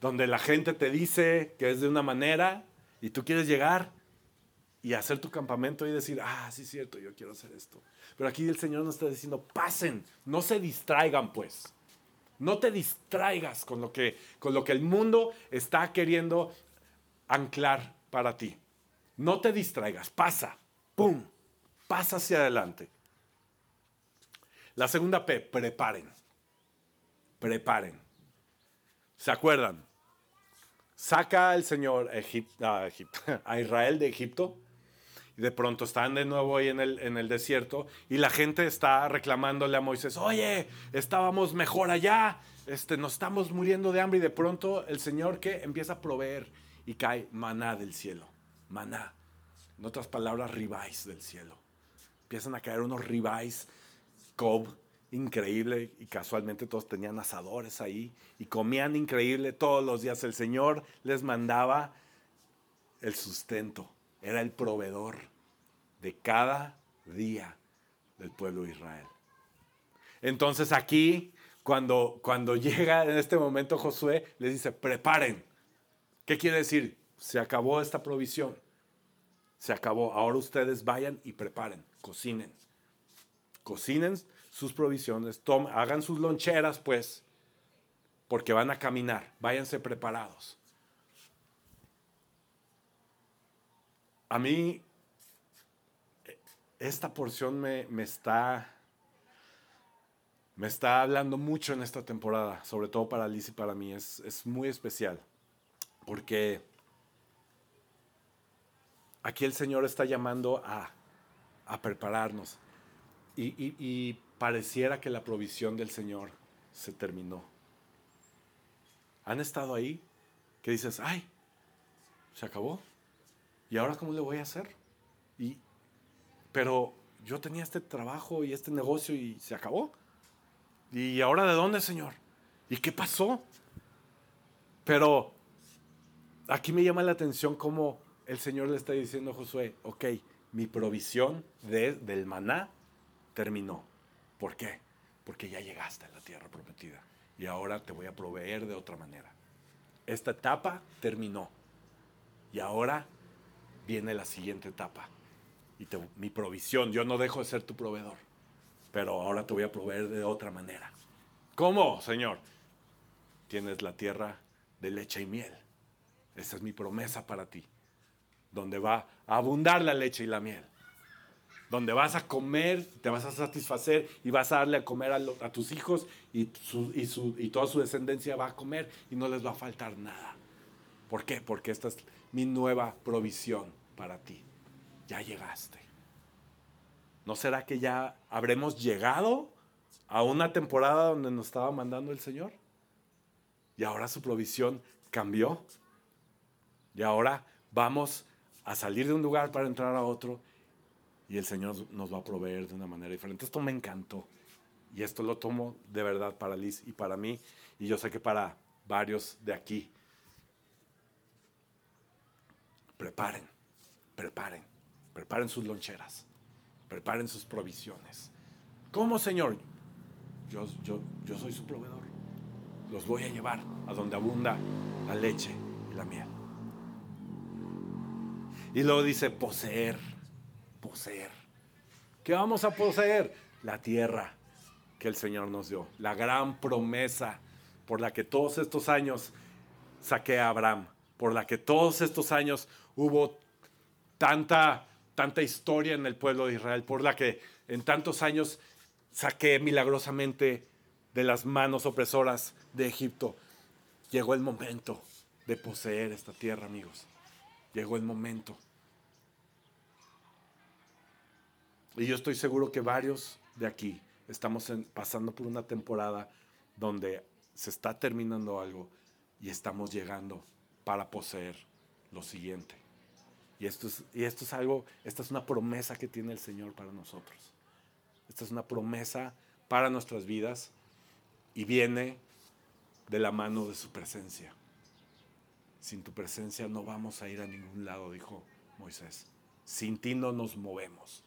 Donde la gente te dice que es de una manera y tú quieres llegar y hacer tu campamento y decir, ah, sí es cierto, yo quiero hacer esto. Pero aquí el Señor nos está diciendo, pasen, no se distraigan pues. No te distraigas con lo que, con lo que el mundo está queriendo anclar para ti. No te distraigas, pasa. ¡Pum! Pasa hacia adelante. La segunda P, preparen. Preparen. ¿Se acuerdan? saca al Señor *laughs* a Israel de Egipto de pronto están de nuevo ahí en el, en el desierto y la gente está reclamándole a Moisés, oye, estábamos mejor allá, este, nos estamos muriendo de hambre y de pronto el Señor que empieza a proveer y cae maná del cielo, maná. En otras palabras, ribáis del cielo. Empiezan a caer unos ribáis, cob, increíble y casualmente todos tenían asadores ahí y comían increíble todos los días. El Señor les mandaba el sustento, era el proveedor de cada día del pueblo de Israel. Entonces aquí, cuando, cuando *laughs* llega en este momento Josué, les dice, preparen. ¿Qué quiere decir? Se acabó esta provisión. Se acabó. Ahora ustedes vayan y preparen, cocinen. Cocinen sus provisiones, hagan sus loncheras, pues, porque van a caminar. Váyanse preparados. A mí esta porción me, está, me está hablando mucho en esta temporada, sobre todo para Liz y para mí. Es, es muy especial, porque aquí el Señor está llamando a, a prepararnos. Y, y, y pareciera que la provisión del Señor se terminó. ¿Han estado ahí? Que dices, ay, se acabó. ¿Y ahora cómo le voy a hacer? Pero yo tenía este trabajo y este negocio y se acabó. ¿Y ahora de dónde, Señor? ¿Y qué pasó? Pero aquí me llama la atención cómo el Señor le está diciendo a Josué, ok, mi provisión de, del maná terminó. ¿Por qué? Porque ya llegaste a la tierra prometida y ahora te voy a proveer de otra manera. Esta etapa terminó y ahora viene la siguiente etapa y mi provisión. Yo no dejo de ser tu proveedor, pero ahora te voy a proveer de otra manera. ¿Cómo, Señor? Tienes la tierra de leche y miel. Esa es mi promesa para ti, donde va a abundar la leche y la miel. Donde vas a comer, te vas a satisfacer y vas a darle a comer a, tus hijos y, y toda su descendencia va a comer y no les va a faltar nada. ¿Por qué? Porque esta es mi nueva provisión para ti ya llegaste. ¿No será que ya habremos llegado a una temporada donde nos estaba mandando el Señor? Y ahora su provisión cambió. Y ahora vamos a salir de un lugar para entrar a otro y el Señor nos va a proveer de una manera diferente. Esto me encantó. Y esto lo tomo de verdad para Liz y para mí. Y yo sé que para varios de aquí. Preparen, preparen. Preparen sus loncheras. Preparen sus provisiones. ¿Cómo, Señor? Yo, yo, yo soy su proveedor. Los voy a llevar a donde abunda la leche y la miel. Y luego dice poseer, poseer. ¿Qué vamos a poseer? La tierra que el Señor nos dio. La gran promesa por la que todos estos años saqué a Abraham. Por la que todos estos años hubo tanta tanta historia en el pueblo de Israel, por la que en tantos años saqué milagrosamente de las manos opresoras de Egipto. Llegó el momento de poseer esta tierra, amigos. Llegó el momento. Y yo estoy seguro que varios de aquí estamos pasando por una temporada donde se está terminando algo y estamos llegando para poseer lo siguiente. Y esto, es, algo, esta es una promesa que tiene el Señor para nosotros. Esta es una promesa para nuestras vidas y viene de la mano de su presencia. Sin tu presencia no vamos a ir a ningún lado, dijo Moisés. Sin ti no nos movemos.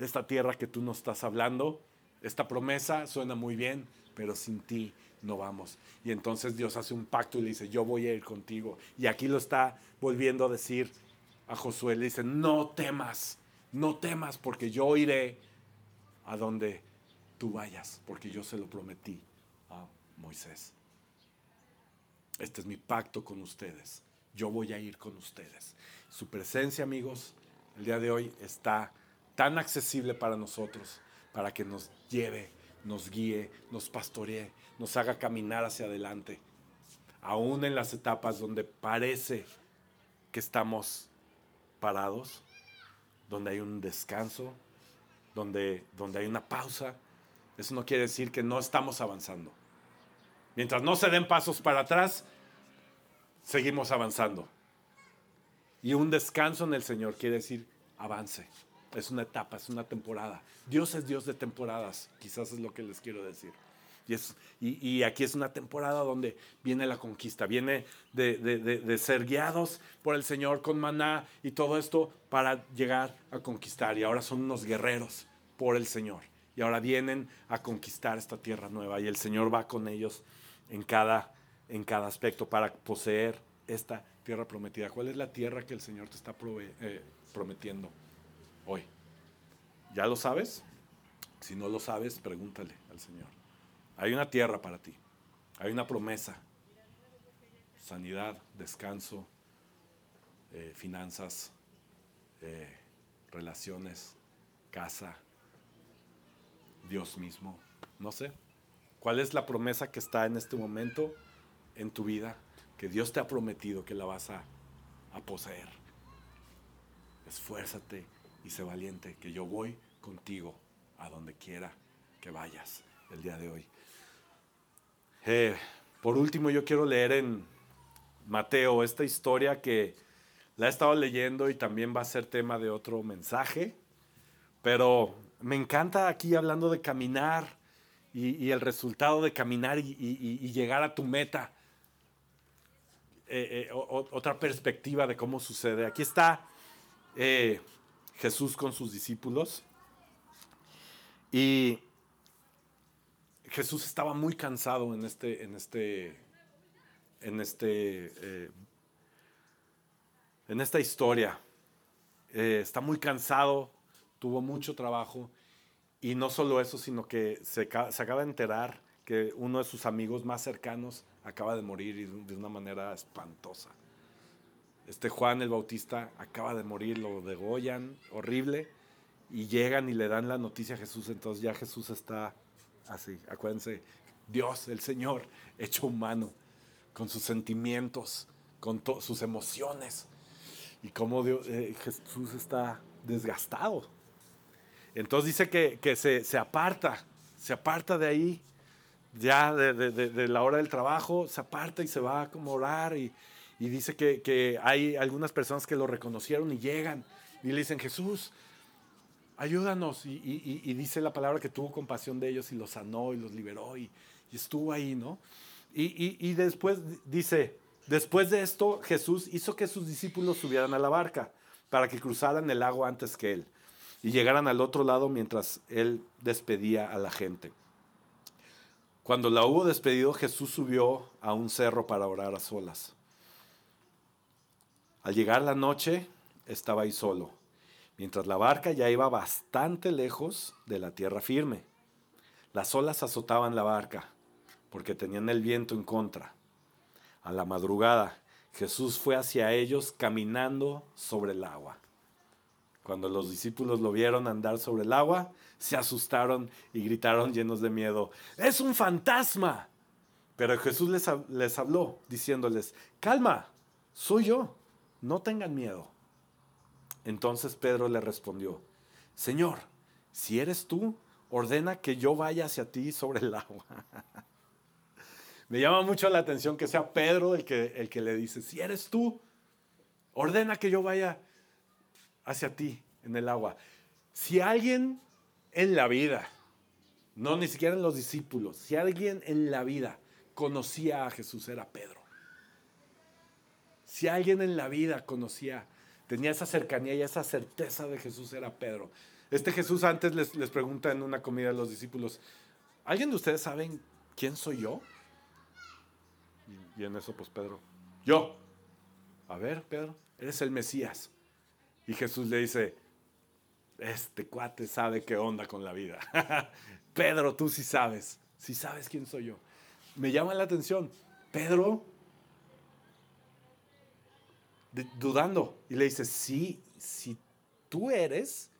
Esta tierra que tú nos estás hablando, esta promesa suena muy bien, pero sin ti no vamos. Y entonces Dios hace un pacto y le dice, yo voy a ir contigo. Y aquí lo está volviendo a decir a Josué, le dice, no temas, no temas, porque yo iré a donde tú vayas, porque yo se lo prometí a Moisés. Este es mi pacto con ustedes. Yo voy a ir con ustedes. Su presencia, amigos, el día de hoy está tan accesible para nosotros, para que nos lleve nos guíe, nos pastoree, nos haga caminar hacia adelante. aún en las etapas donde parece que estamos parados, donde hay un descanso, donde, donde hay una pausa, eso no quiere decir que no estamos avanzando. Mientras no se den pasos para atrás, seguimos avanzando. Y un descanso en el Señor quiere decir avance. Es una etapa, es una temporada. Dios es Dios de temporadas, quizás es lo que les quiero decir. Y, es, y, aquí es una temporada donde viene la conquista, viene de, ser guiados por el Señor con maná y todo esto para llegar a conquistar. Y ahora son unos guerreros por el Señor. Y ahora vienen a conquistar esta tierra nueva y el Señor va con ellos en cada, en cada aspecto para poseer esta tierra prometida. ¿Cuál es la tierra que el Señor te está eh, prometiendo hoy? ¿Ya lo sabes? Si no lo sabes, pregúntale al Señor. Hay una tierra para ti. Hay una promesa. Sanidad, descanso, eh, finanzas, eh, relaciones, casa, Dios mismo. No sé. ¿Cuál es la promesa que está en este momento en tu vida que Dios te ha prometido que la vas a, a poseer? Esfuérzate y sé valiente, que yo voy contigo a donde quiera que vayas el día de hoy. Eh, por último, yo quiero leer en Mateo esta historia que la he estado leyendo y también va a ser tema de otro mensaje, pero me encanta aquí hablando de caminar y, el resultado de caminar y, llegar a tu meta. Eh, eh, otra perspectiva de cómo sucede. Aquí está Jesús con sus discípulos y Jesús estaba muy cansado en este, en este, en este, eh, en esta historia. Eh, está muy cansado, tuvo mucho trabajo y no solo eso, sino que se, se, acaba de enterar que uno de sus amigos más cercanos acaba de morir de una manera espantosa. Este Juan el Bautista acaba de morir, lo degollan, horrible, y llegan y le dan la noticia a Jesús, entonces ya Jesús está Así, acuérdense, Dios, el Señor, hecho humano, con sus sentimientos, con sus emociones, y cómo eh, Jesús está desgastado. Entonces dice que, se, aparta, se aparta de ahí, ya de, la hora del trabajo, se aparta y se va a como orar y, dice que, que, hay algunas personas que lo reconocieron y llegan y le dicen, Jesús, ayúdanos. Y, dice la palabra que tuvo compasión de ellos y los sanó y los liberó y, estuvo ahí, ¿no? Y, después dice, después de esto Jesús hizo que sus discípulos subieran a la barca para que cruzaran el lago antes que él y llegaran al otro lado mientras él despedía a la gente. Cuando la hubo despedido, Jesús subió a un cerro para orar a solas. Al llegar la noche, estaba ahí solo mientras la barca ya iba bastante lejos de la tierra firme. Las olas azotaban la barca, porque tenían el viento en contra. A la madrugada, Jesús fue hacia ellos caminando sobre el agua. Cuando los discípulos lo vieron andar sobre el agua, se asustaron y gritaron llenos de miedo, ¡Es un fantasma! Pero Jesús les, les habló, diciéndoles, calma, soy yo, no tengan miedo. Entonces Pedro le respondió, Señor, si eres tú, ordena que yo vaya hacia ti sobre el agua. *laughs* Me llama mucho la atención que sea Pedro el que, el que le dice, si eres tú, ordena que yo vaya hacia ti en el agua. Si alguien en la vida, no ni siquiera en los discípulos, si alguien en la vida conocía a Jesús era Pedro. Si alguien en la vida conocía tenía esa cercanía y esa certeza de Jesús era Pedro. Este Jesús antes les, pregunta en una comida a los discípulos, ¿alguien de ustedes saben quién soy yo? Y, en eso pues Pedro, yo. A ver, Pedro, eres el Mesías. Y Jesús le dice, este cuate sabe qué onda con la vida. *laughs* Pedro, tú sí sabes, sí sabes quién soy yo. Me llama la atención, Pedro dudando. Y le dice, sí, si tú eres,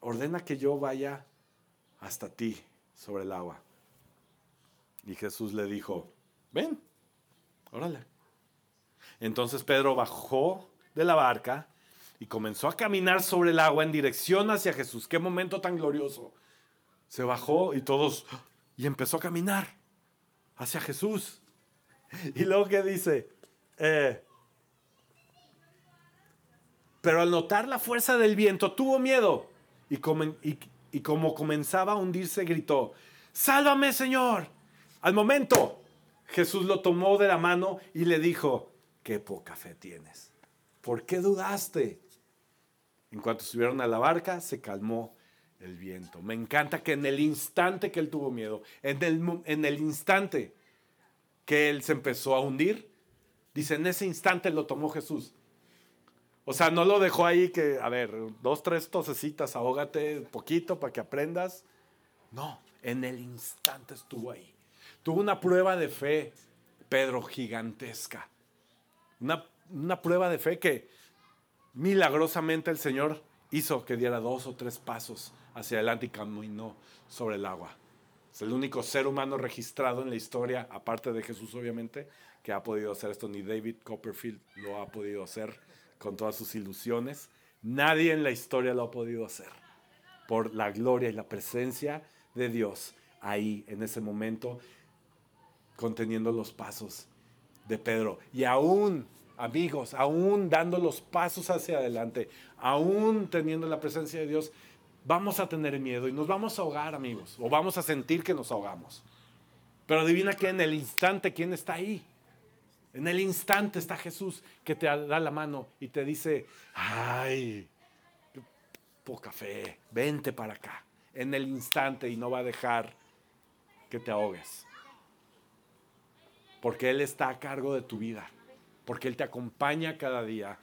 ordena que yo vaya hasta ti sobre el agua. Y Jesús le dijo, ven. Órale. Entonces Pedro bajó de la barca y comenzó a caminar sobre el agua en dirección hacia Jesús. Qué momento tan glorioso. Se bajó y todos, y empezó a caminar hacia Jesús. Y luego que dice, eh, pero al notar la fuerza del viento tuvo miedo y, como comenzaba a hundirse gritó, sálvame Señor. Al momento Jesús lo tomó de la mano y le dijo, qué poca fe tienes. ¿Por qué dudaste? En cuanto subieron a la barca, se calmó el viento. Me encanta que en el instante que él tuvo miedo, en el, en el instante que él se empezó a hundir, dice, en ese instante lo tomó Jesús. O sea, no lo dejó ahí que, a ver, dos, tres tosecitas, ahógate poquito para que aprendas. No, en el instante estuvo ahí. Tuvo una prueba de fe, Pedro, gigantesca. Una, una prueba de fe que milagrosamente el Señor hizo que diera dos o tres pasos hacia adelante y caminó sobre el agua. Es el único ser humano registrado en la historia, aparte de Jesús obviamente, que ha podido hacer esto. Ni David Copperfield lo ha podido hacer con todas sus ilusiones. Nadie en la historia lo ha podido hacer. Por la gloria y la presencia de Dios ahí, en ese momento, conteniendo los pasos de Pedro. Y aún, amigos, aún dando los pasos hacia adelante, aún teniendo la presencia de Dios, vamos a tener miedo y nos vamos a ahogar, amigos, o vamos a sentir que nos ahogamos. Pero adivina que en el instante, ¿quién está ahí? En el instante está Jesús que te da la mano y te dice, ay, poca fe, vente para acá. En el instante y no va a dejar que te ahogues. Porque Él está a cargo de tu vida. Porque Él te acompaña cada día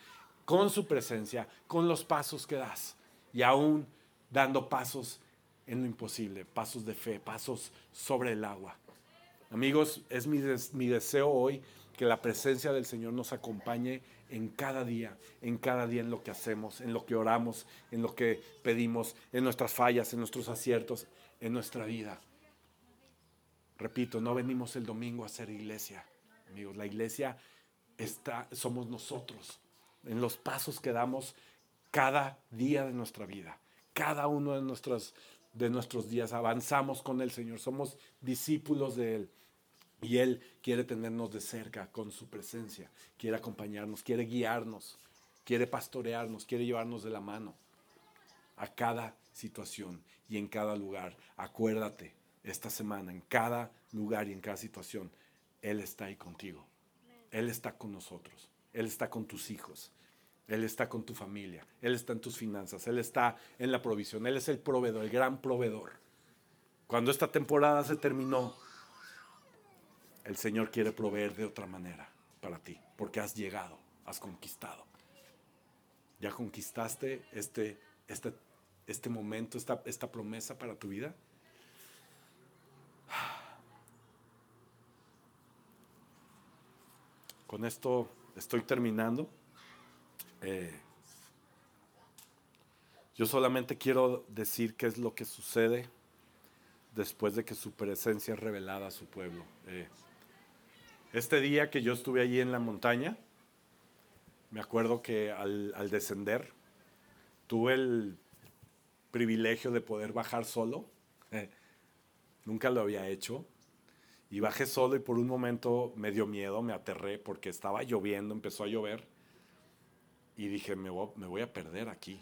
con su presencia, con los pasos que das. Y aún dando pasos en lo imposible, pasos de fe, pasos sobre el agua. Amigos, es mi, mi deseo hoy que la presencia del Señor nos acompañe en cada día, en cada día en lo que hacemos, en lo que oramos, en lo que pedimos, en nuestras fallas, en nuestros aciertos, en nuestra vida. Repito, no venimos el domingo a hacer iglesia, amigos. La iglesia está, somos nosotros, en los pasos que damos cada día de nuestra vida cada uno de de nuestros días. Avanzamos con el Señor, somos discípulos de Él. Y Él quiere tenernos de cerca con su presencia, quiere acompañarnos, quiere guiarnos, quiere pastorearnos, quiere llevarnos de la mano a cada situación y en cada lugar. Acuérdate, esta semana, en cada lugar y en cada situación, Él está ahí contigo. Él está con nosotros. Él está con tus hijos. Él está con tu familia, Él está en tus finanzas, Él está en la provisión, Él es el proveedor, el gran proveedor. Cuando esta temporada se terminó, el Señor quiere proveer de otra manera para ti, porque has llegado, has conquistado. ¿Ya conquistaste este, este, este momento, esta, esta promesa para tu vida? Con esto estoy terminando. Eh, yo solamente quiero decir qué es lo que sucede después de que su presencia es revelada a su pueblo. Eh, este día que yo estuve allí en la montaña, me acuerdo que al, descender tuve el privilegio de poder bajar solo. *laughs* Nunca lo había hecho. Y bajé solo y por un momento me dio miedo, me aterré porque estaba lloviendo, empezó a llover y dije, me voy, a perder aquí.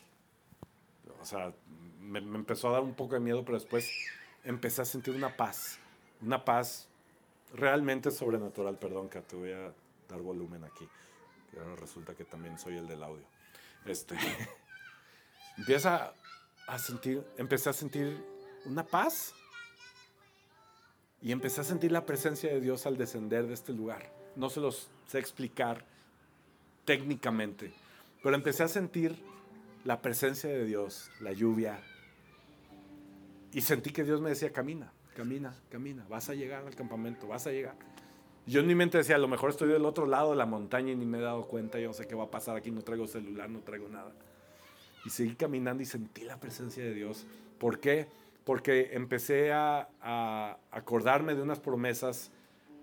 O sea, me, empezó a dar un poco de miedo, pero después empecé a sentir una paz, una paz realmente sobrenatural. Perdón, que te voy a dar volumen aquí. Ahora resulta que también soy el del audio. Este, *laughs* empieza a sentir, empecé a sentir una paz y empecé a sentir la presencia de Dios al descender de este lugar. No se los sé explicar técnicamente, pero empecé a sentir la presencia de Dios, la lluvia. Y sentí que Dios me decía, camina, camina, camina, vas a llegar al campamento, vas a llegar. Yo en mi mente decía, a lo mejor estoy del otro lado de la montaña y ni me he dado cuenta, yo no sé qué va a pasar aquí, no traigo celular, no traigo nada. Y seguí caminando y sentí la presencia de Dios. ¿Por qué? Porque empecé a, a acordarme de unas promesas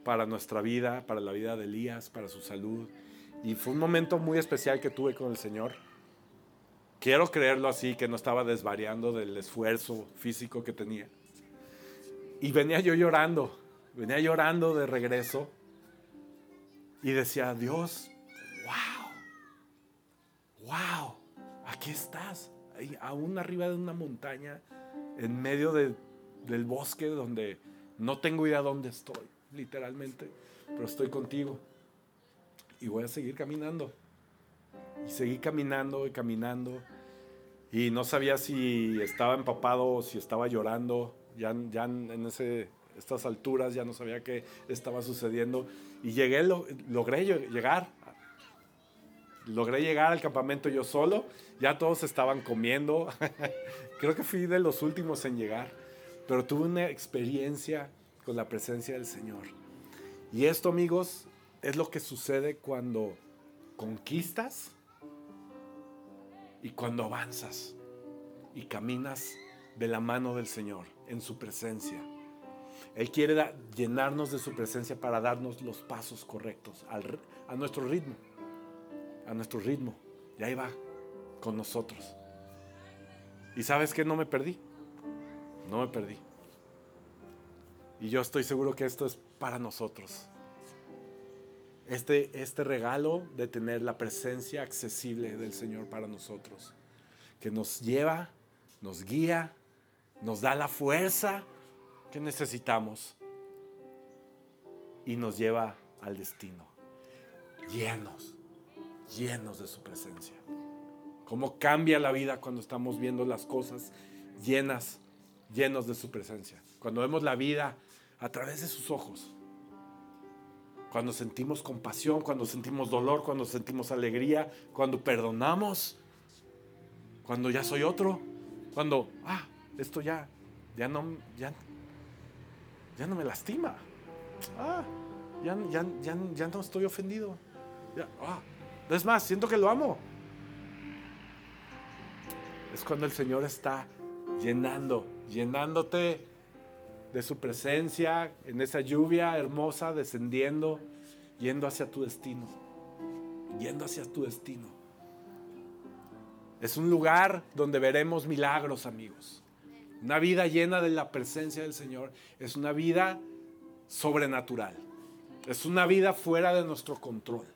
para nuestra vida, para la vida de Elías, para su salud. Y fue un momento muy especial que tuve con el Señor. Quiero creerlo así, que no estaba desvariando del esfuerzo físico que tenía. Y venía yo llorando, venía llorando de regreso. Y decía, Dios, wow, wow, aquí estás, aún arriba de una montaña, en medio del bosque donde no tengo idea dónde estoy, literalmente, pero estoy contigo. Y voy a seguir caminando. Y seguí caminando y caminando. Y no sabía si estaba empapado o si estaba llorando. Ya, ya en ese, estas alturas ya no sabía qué estaba sucediendo. Y llegué, logré llegar. Logré llegar al campamento yo solo. Ya todos estaban comiendo. *laughs* Creo que fui de los últimos en llegar. Pero tuve una experiencia con la presencia del Señor. Y esto, amigos, es lo que sucede cuando conquistas y cuando avanzas y caminas de la mano del Señor en su presencia. Él quiere llenarnos de su presencia para darnos los pasos correctos a nuestro ritmo, a nuestro ritmo. Y ahí va con nosotros. Y sabes que no me perdí, no me perdí. Y yo estoy seguro que esto es para nosotros. Este, este regalo de tener la presencia accesible del Señor para nosotros, que nos lleva, nos guía, nos da la fuerza que necesitamos y nos lleva al destino, llenos, llenos de su presencia. Cómo cambia la vida cuando estamos viendo las cosas llenas, llenos de su presencia. Cuando vemos la vida a través de sus ojos. Cuando sentimos compasión, cuando sentimos dolor, cuando sentimos alegría, cuando perdonamos, cuando ya soy otro, cuando, ah, esto ya, ya no, ya, ya no me lastima. Ah, ya, ya, ya, ya no estoy ofendido. ah, es más, siento que lo amo. Es cuando el Señor está llenando, llenándote de su presencia en esa lluvia hermosa descendiendo, yendo hacia tu destino, yendo hacia tu destino. Es un lugar donde veremos milagros, amigos. Una vida llena de la presencia del Señor es una vida sobrenatural. Es una vida fuera de nuestro control.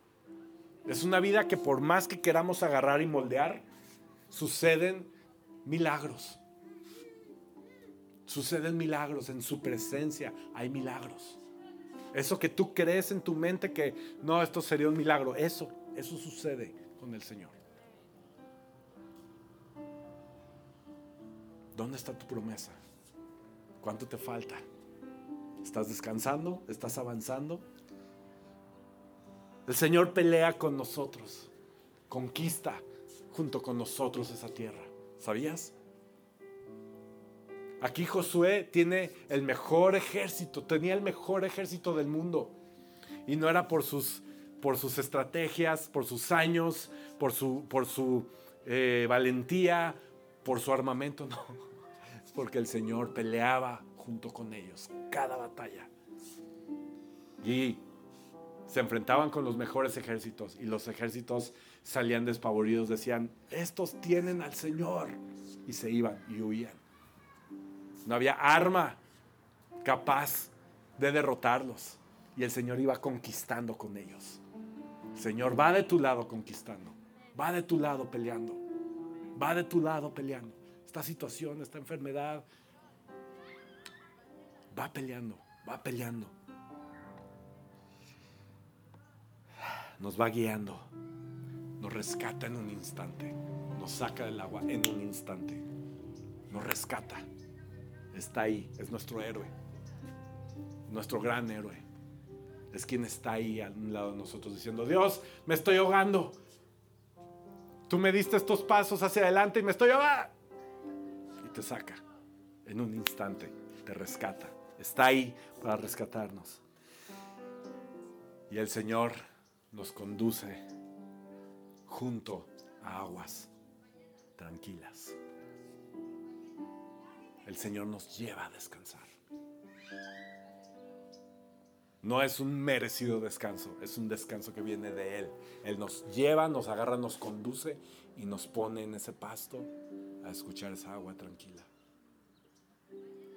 Es una vida que por más que queramos agarrar y moldear, suceden milagros. Suceden milagros en su presencia, hay milagros. Eso que tú crees en tu mente que no, esto sería un milagro, eso, eso sucede con el Señor. ¿Dónde está tu promesa? ¿Cuánto te falta? ¿Estás descansando? ¿Estás avanzando? El Señor pelea con nosotros, conquista junto con nosotros esa tierra. ¿Sabías? Aquí Josué tiene el mejor ejército, tenía el mejor ejército del mundo. Y no era por sus, por sus estrategias, por sus años, por su, por su eh, valentía, por su armamento, no. Es porque el Señor peleaba junto con ellos cada batalla. Y se enfrentaban con los mejores ejércitos y los ejércitos salían despavoridos, decían, estos tienen al Señor. Y se iban y huían. No había arma capaz de derrotarlos. Y el Señor iba conquistando con ellos. El Señor va de tu lado conquistando. Va de tu lado peleando. Va de tu lado peleando. Esta situación, esta enfermedad. Va peleando, va peleando. Nos va guiando. Nos rescata en un instante. Nos saca del agua en un instante. Nos rescata está ahí, es nuestro héroe, nuestro gran héroe. Es quien está ahí al lado de nosotros diciendo, Dios, me estoy ahogando. Tú me diste estos pasos hacia adelante y me estoy ahogando. Y te saca en un instante, te rescata. Está ahí para rescatarnos. Y el Señor nos conduce junto a aguas tranquilas el Señor nos lleva a descansar. No es un merecido descanso, es un descanso que viene de Él. Él nos lleva, nos agarra, nos conduce y nos pone en ese pasto a escuchar esa agua tranquila.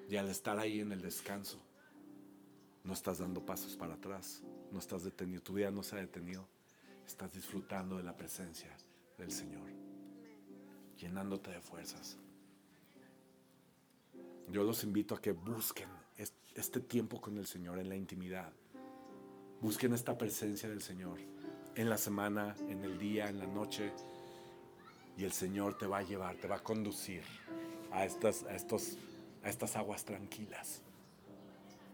Y al estar ahí en el descanso, no estás dando pasos para atrás, no estás detenido, tu vida no se ha detenido, estás disfrutando de la presencia del Señor, llenándote de fuerzas. Yo los invito a que busquen este tiempo con el Señor en la intimidad. Busquen esta presencia del Señor en la semana, en el día, en la noche. Y el Señor te va a llevar, te va a conducir a estas, a estos a estas aguas tranquilas.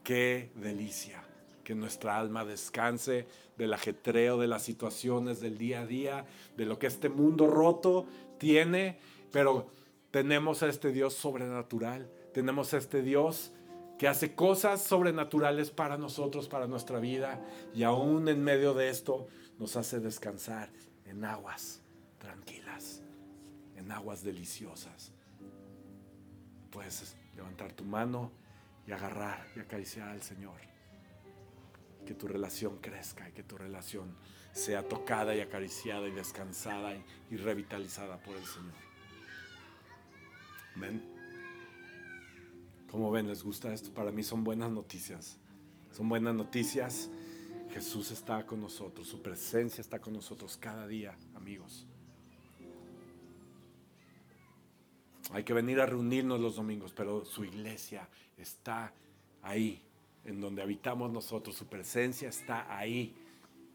Qué delicia que nuestra alma descanse del ajetreo de las situaciones del día a día, de lo que este mundo roto tiene, pero tenemos a este Dios sobrenatural, tenemos a este Dios que hace cosas sobrenaturales para nosotros, para nuestra vida, y aún en medio de esto nos hace descansar en aguas tranquilas, en aguas deliciosas. Pues levantar tu mano y agarrar y acariciar al Señor. Que tu relación crezca y que tu relación sea tocada y acariciada y descansada y, revitalizada por el Señor. Amén. Como ven, les gusta esto. Para mí son buenas noticias. Son buenas noticias. Jesús está con nosotros. Su presencia está con nosotros cada día, amigos. Hay que venir a reunirnos los domingos, pero su iglesia está ahí, en donde habitamos nosotros. Su presencia está ahí,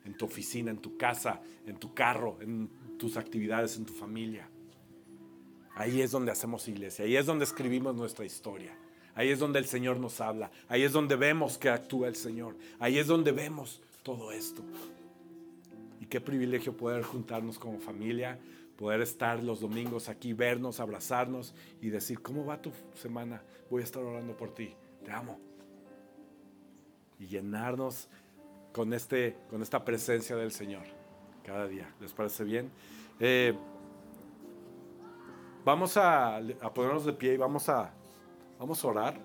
en tu oficina, en tu casa, en tu carro, en tus actividades, en tu familia. Ahí es donde hacemos iglesia, ahí es donde escribimos nuestra historia. Ahí es donde el Señor nos habla. Ahí es donde vemos que actúa el Señor. Ahí es donde vemos todo esto. Y qué privilegio poder juntarnos como familia, poder estar los domingos aquí, vernos, abrazarnos y decir, ¿cómo va tu semana? Voy a estar orando por ti, te amo. Y llenarnos con, este, con esta presencia del Señor cada día. ¿Les parece bien? Eh, vamos a, a, ponernos de pie y vamos a, vamos a orar.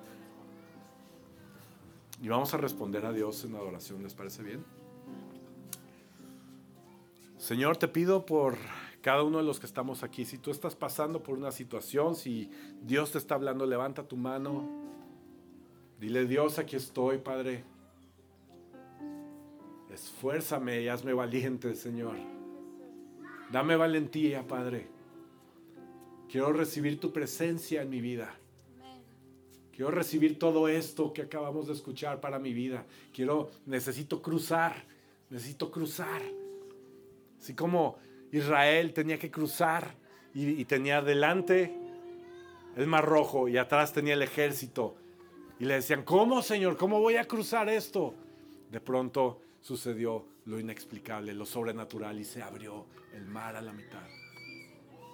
Y vamos a responder a Dios en adoración. ¿Les parece bien? Señor, te pido por cada uno de los que estamos aquí, si tú estás pasando por una situación, si Dios te está hablando, levanta tu mano. Dile, Dios, aquí estoy, Padre. Esfuérzame y hazme valiente, Señor. Dame valentía, Padre. Quiero recibir tu presencia en mi vida. Quiero recibir todo esto que acabamos de escuchar para mi vida. Quiero, necesito cruzar, necesito cruzar. Así como Israel tenía que cruzar y, tenía delante el mar rojo y atrás tenía el ejército. Y le decían, ¿cómo Señor? ¿Cómo voy a cruzar esto? De pronto sucedió lo inexplicable, lo sobrenatural y se abrió el mar a la mitad.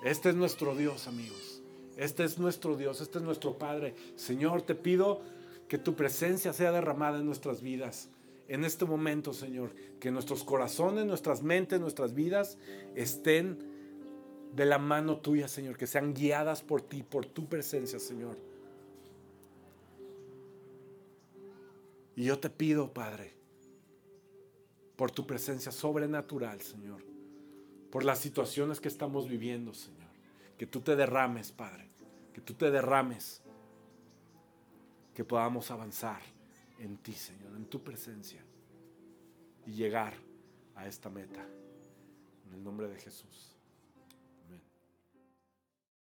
Este es nuestro Dios, amigos. Este es nuestro Dios, este es nuestro Padre. Señor, te pido que tu presencia sea derramada en nuestras vidas en este momento, Señor, que nuestros corazones, nuestras mentes, nuestras vidas estén de la mano tuya, Señor, que sean guiadas por ti, por tu presencia, Señor. Y yo te pido, Padre, por tu presencia sobrenatural, Señor, por las situaciones que estamos viviendo, Señor, que tú te derrames, Padre, que tú te derrames, que podamos avanzar en ti, Señor, en tu presencia y llegar a esta meta. En el nombre de Jesús.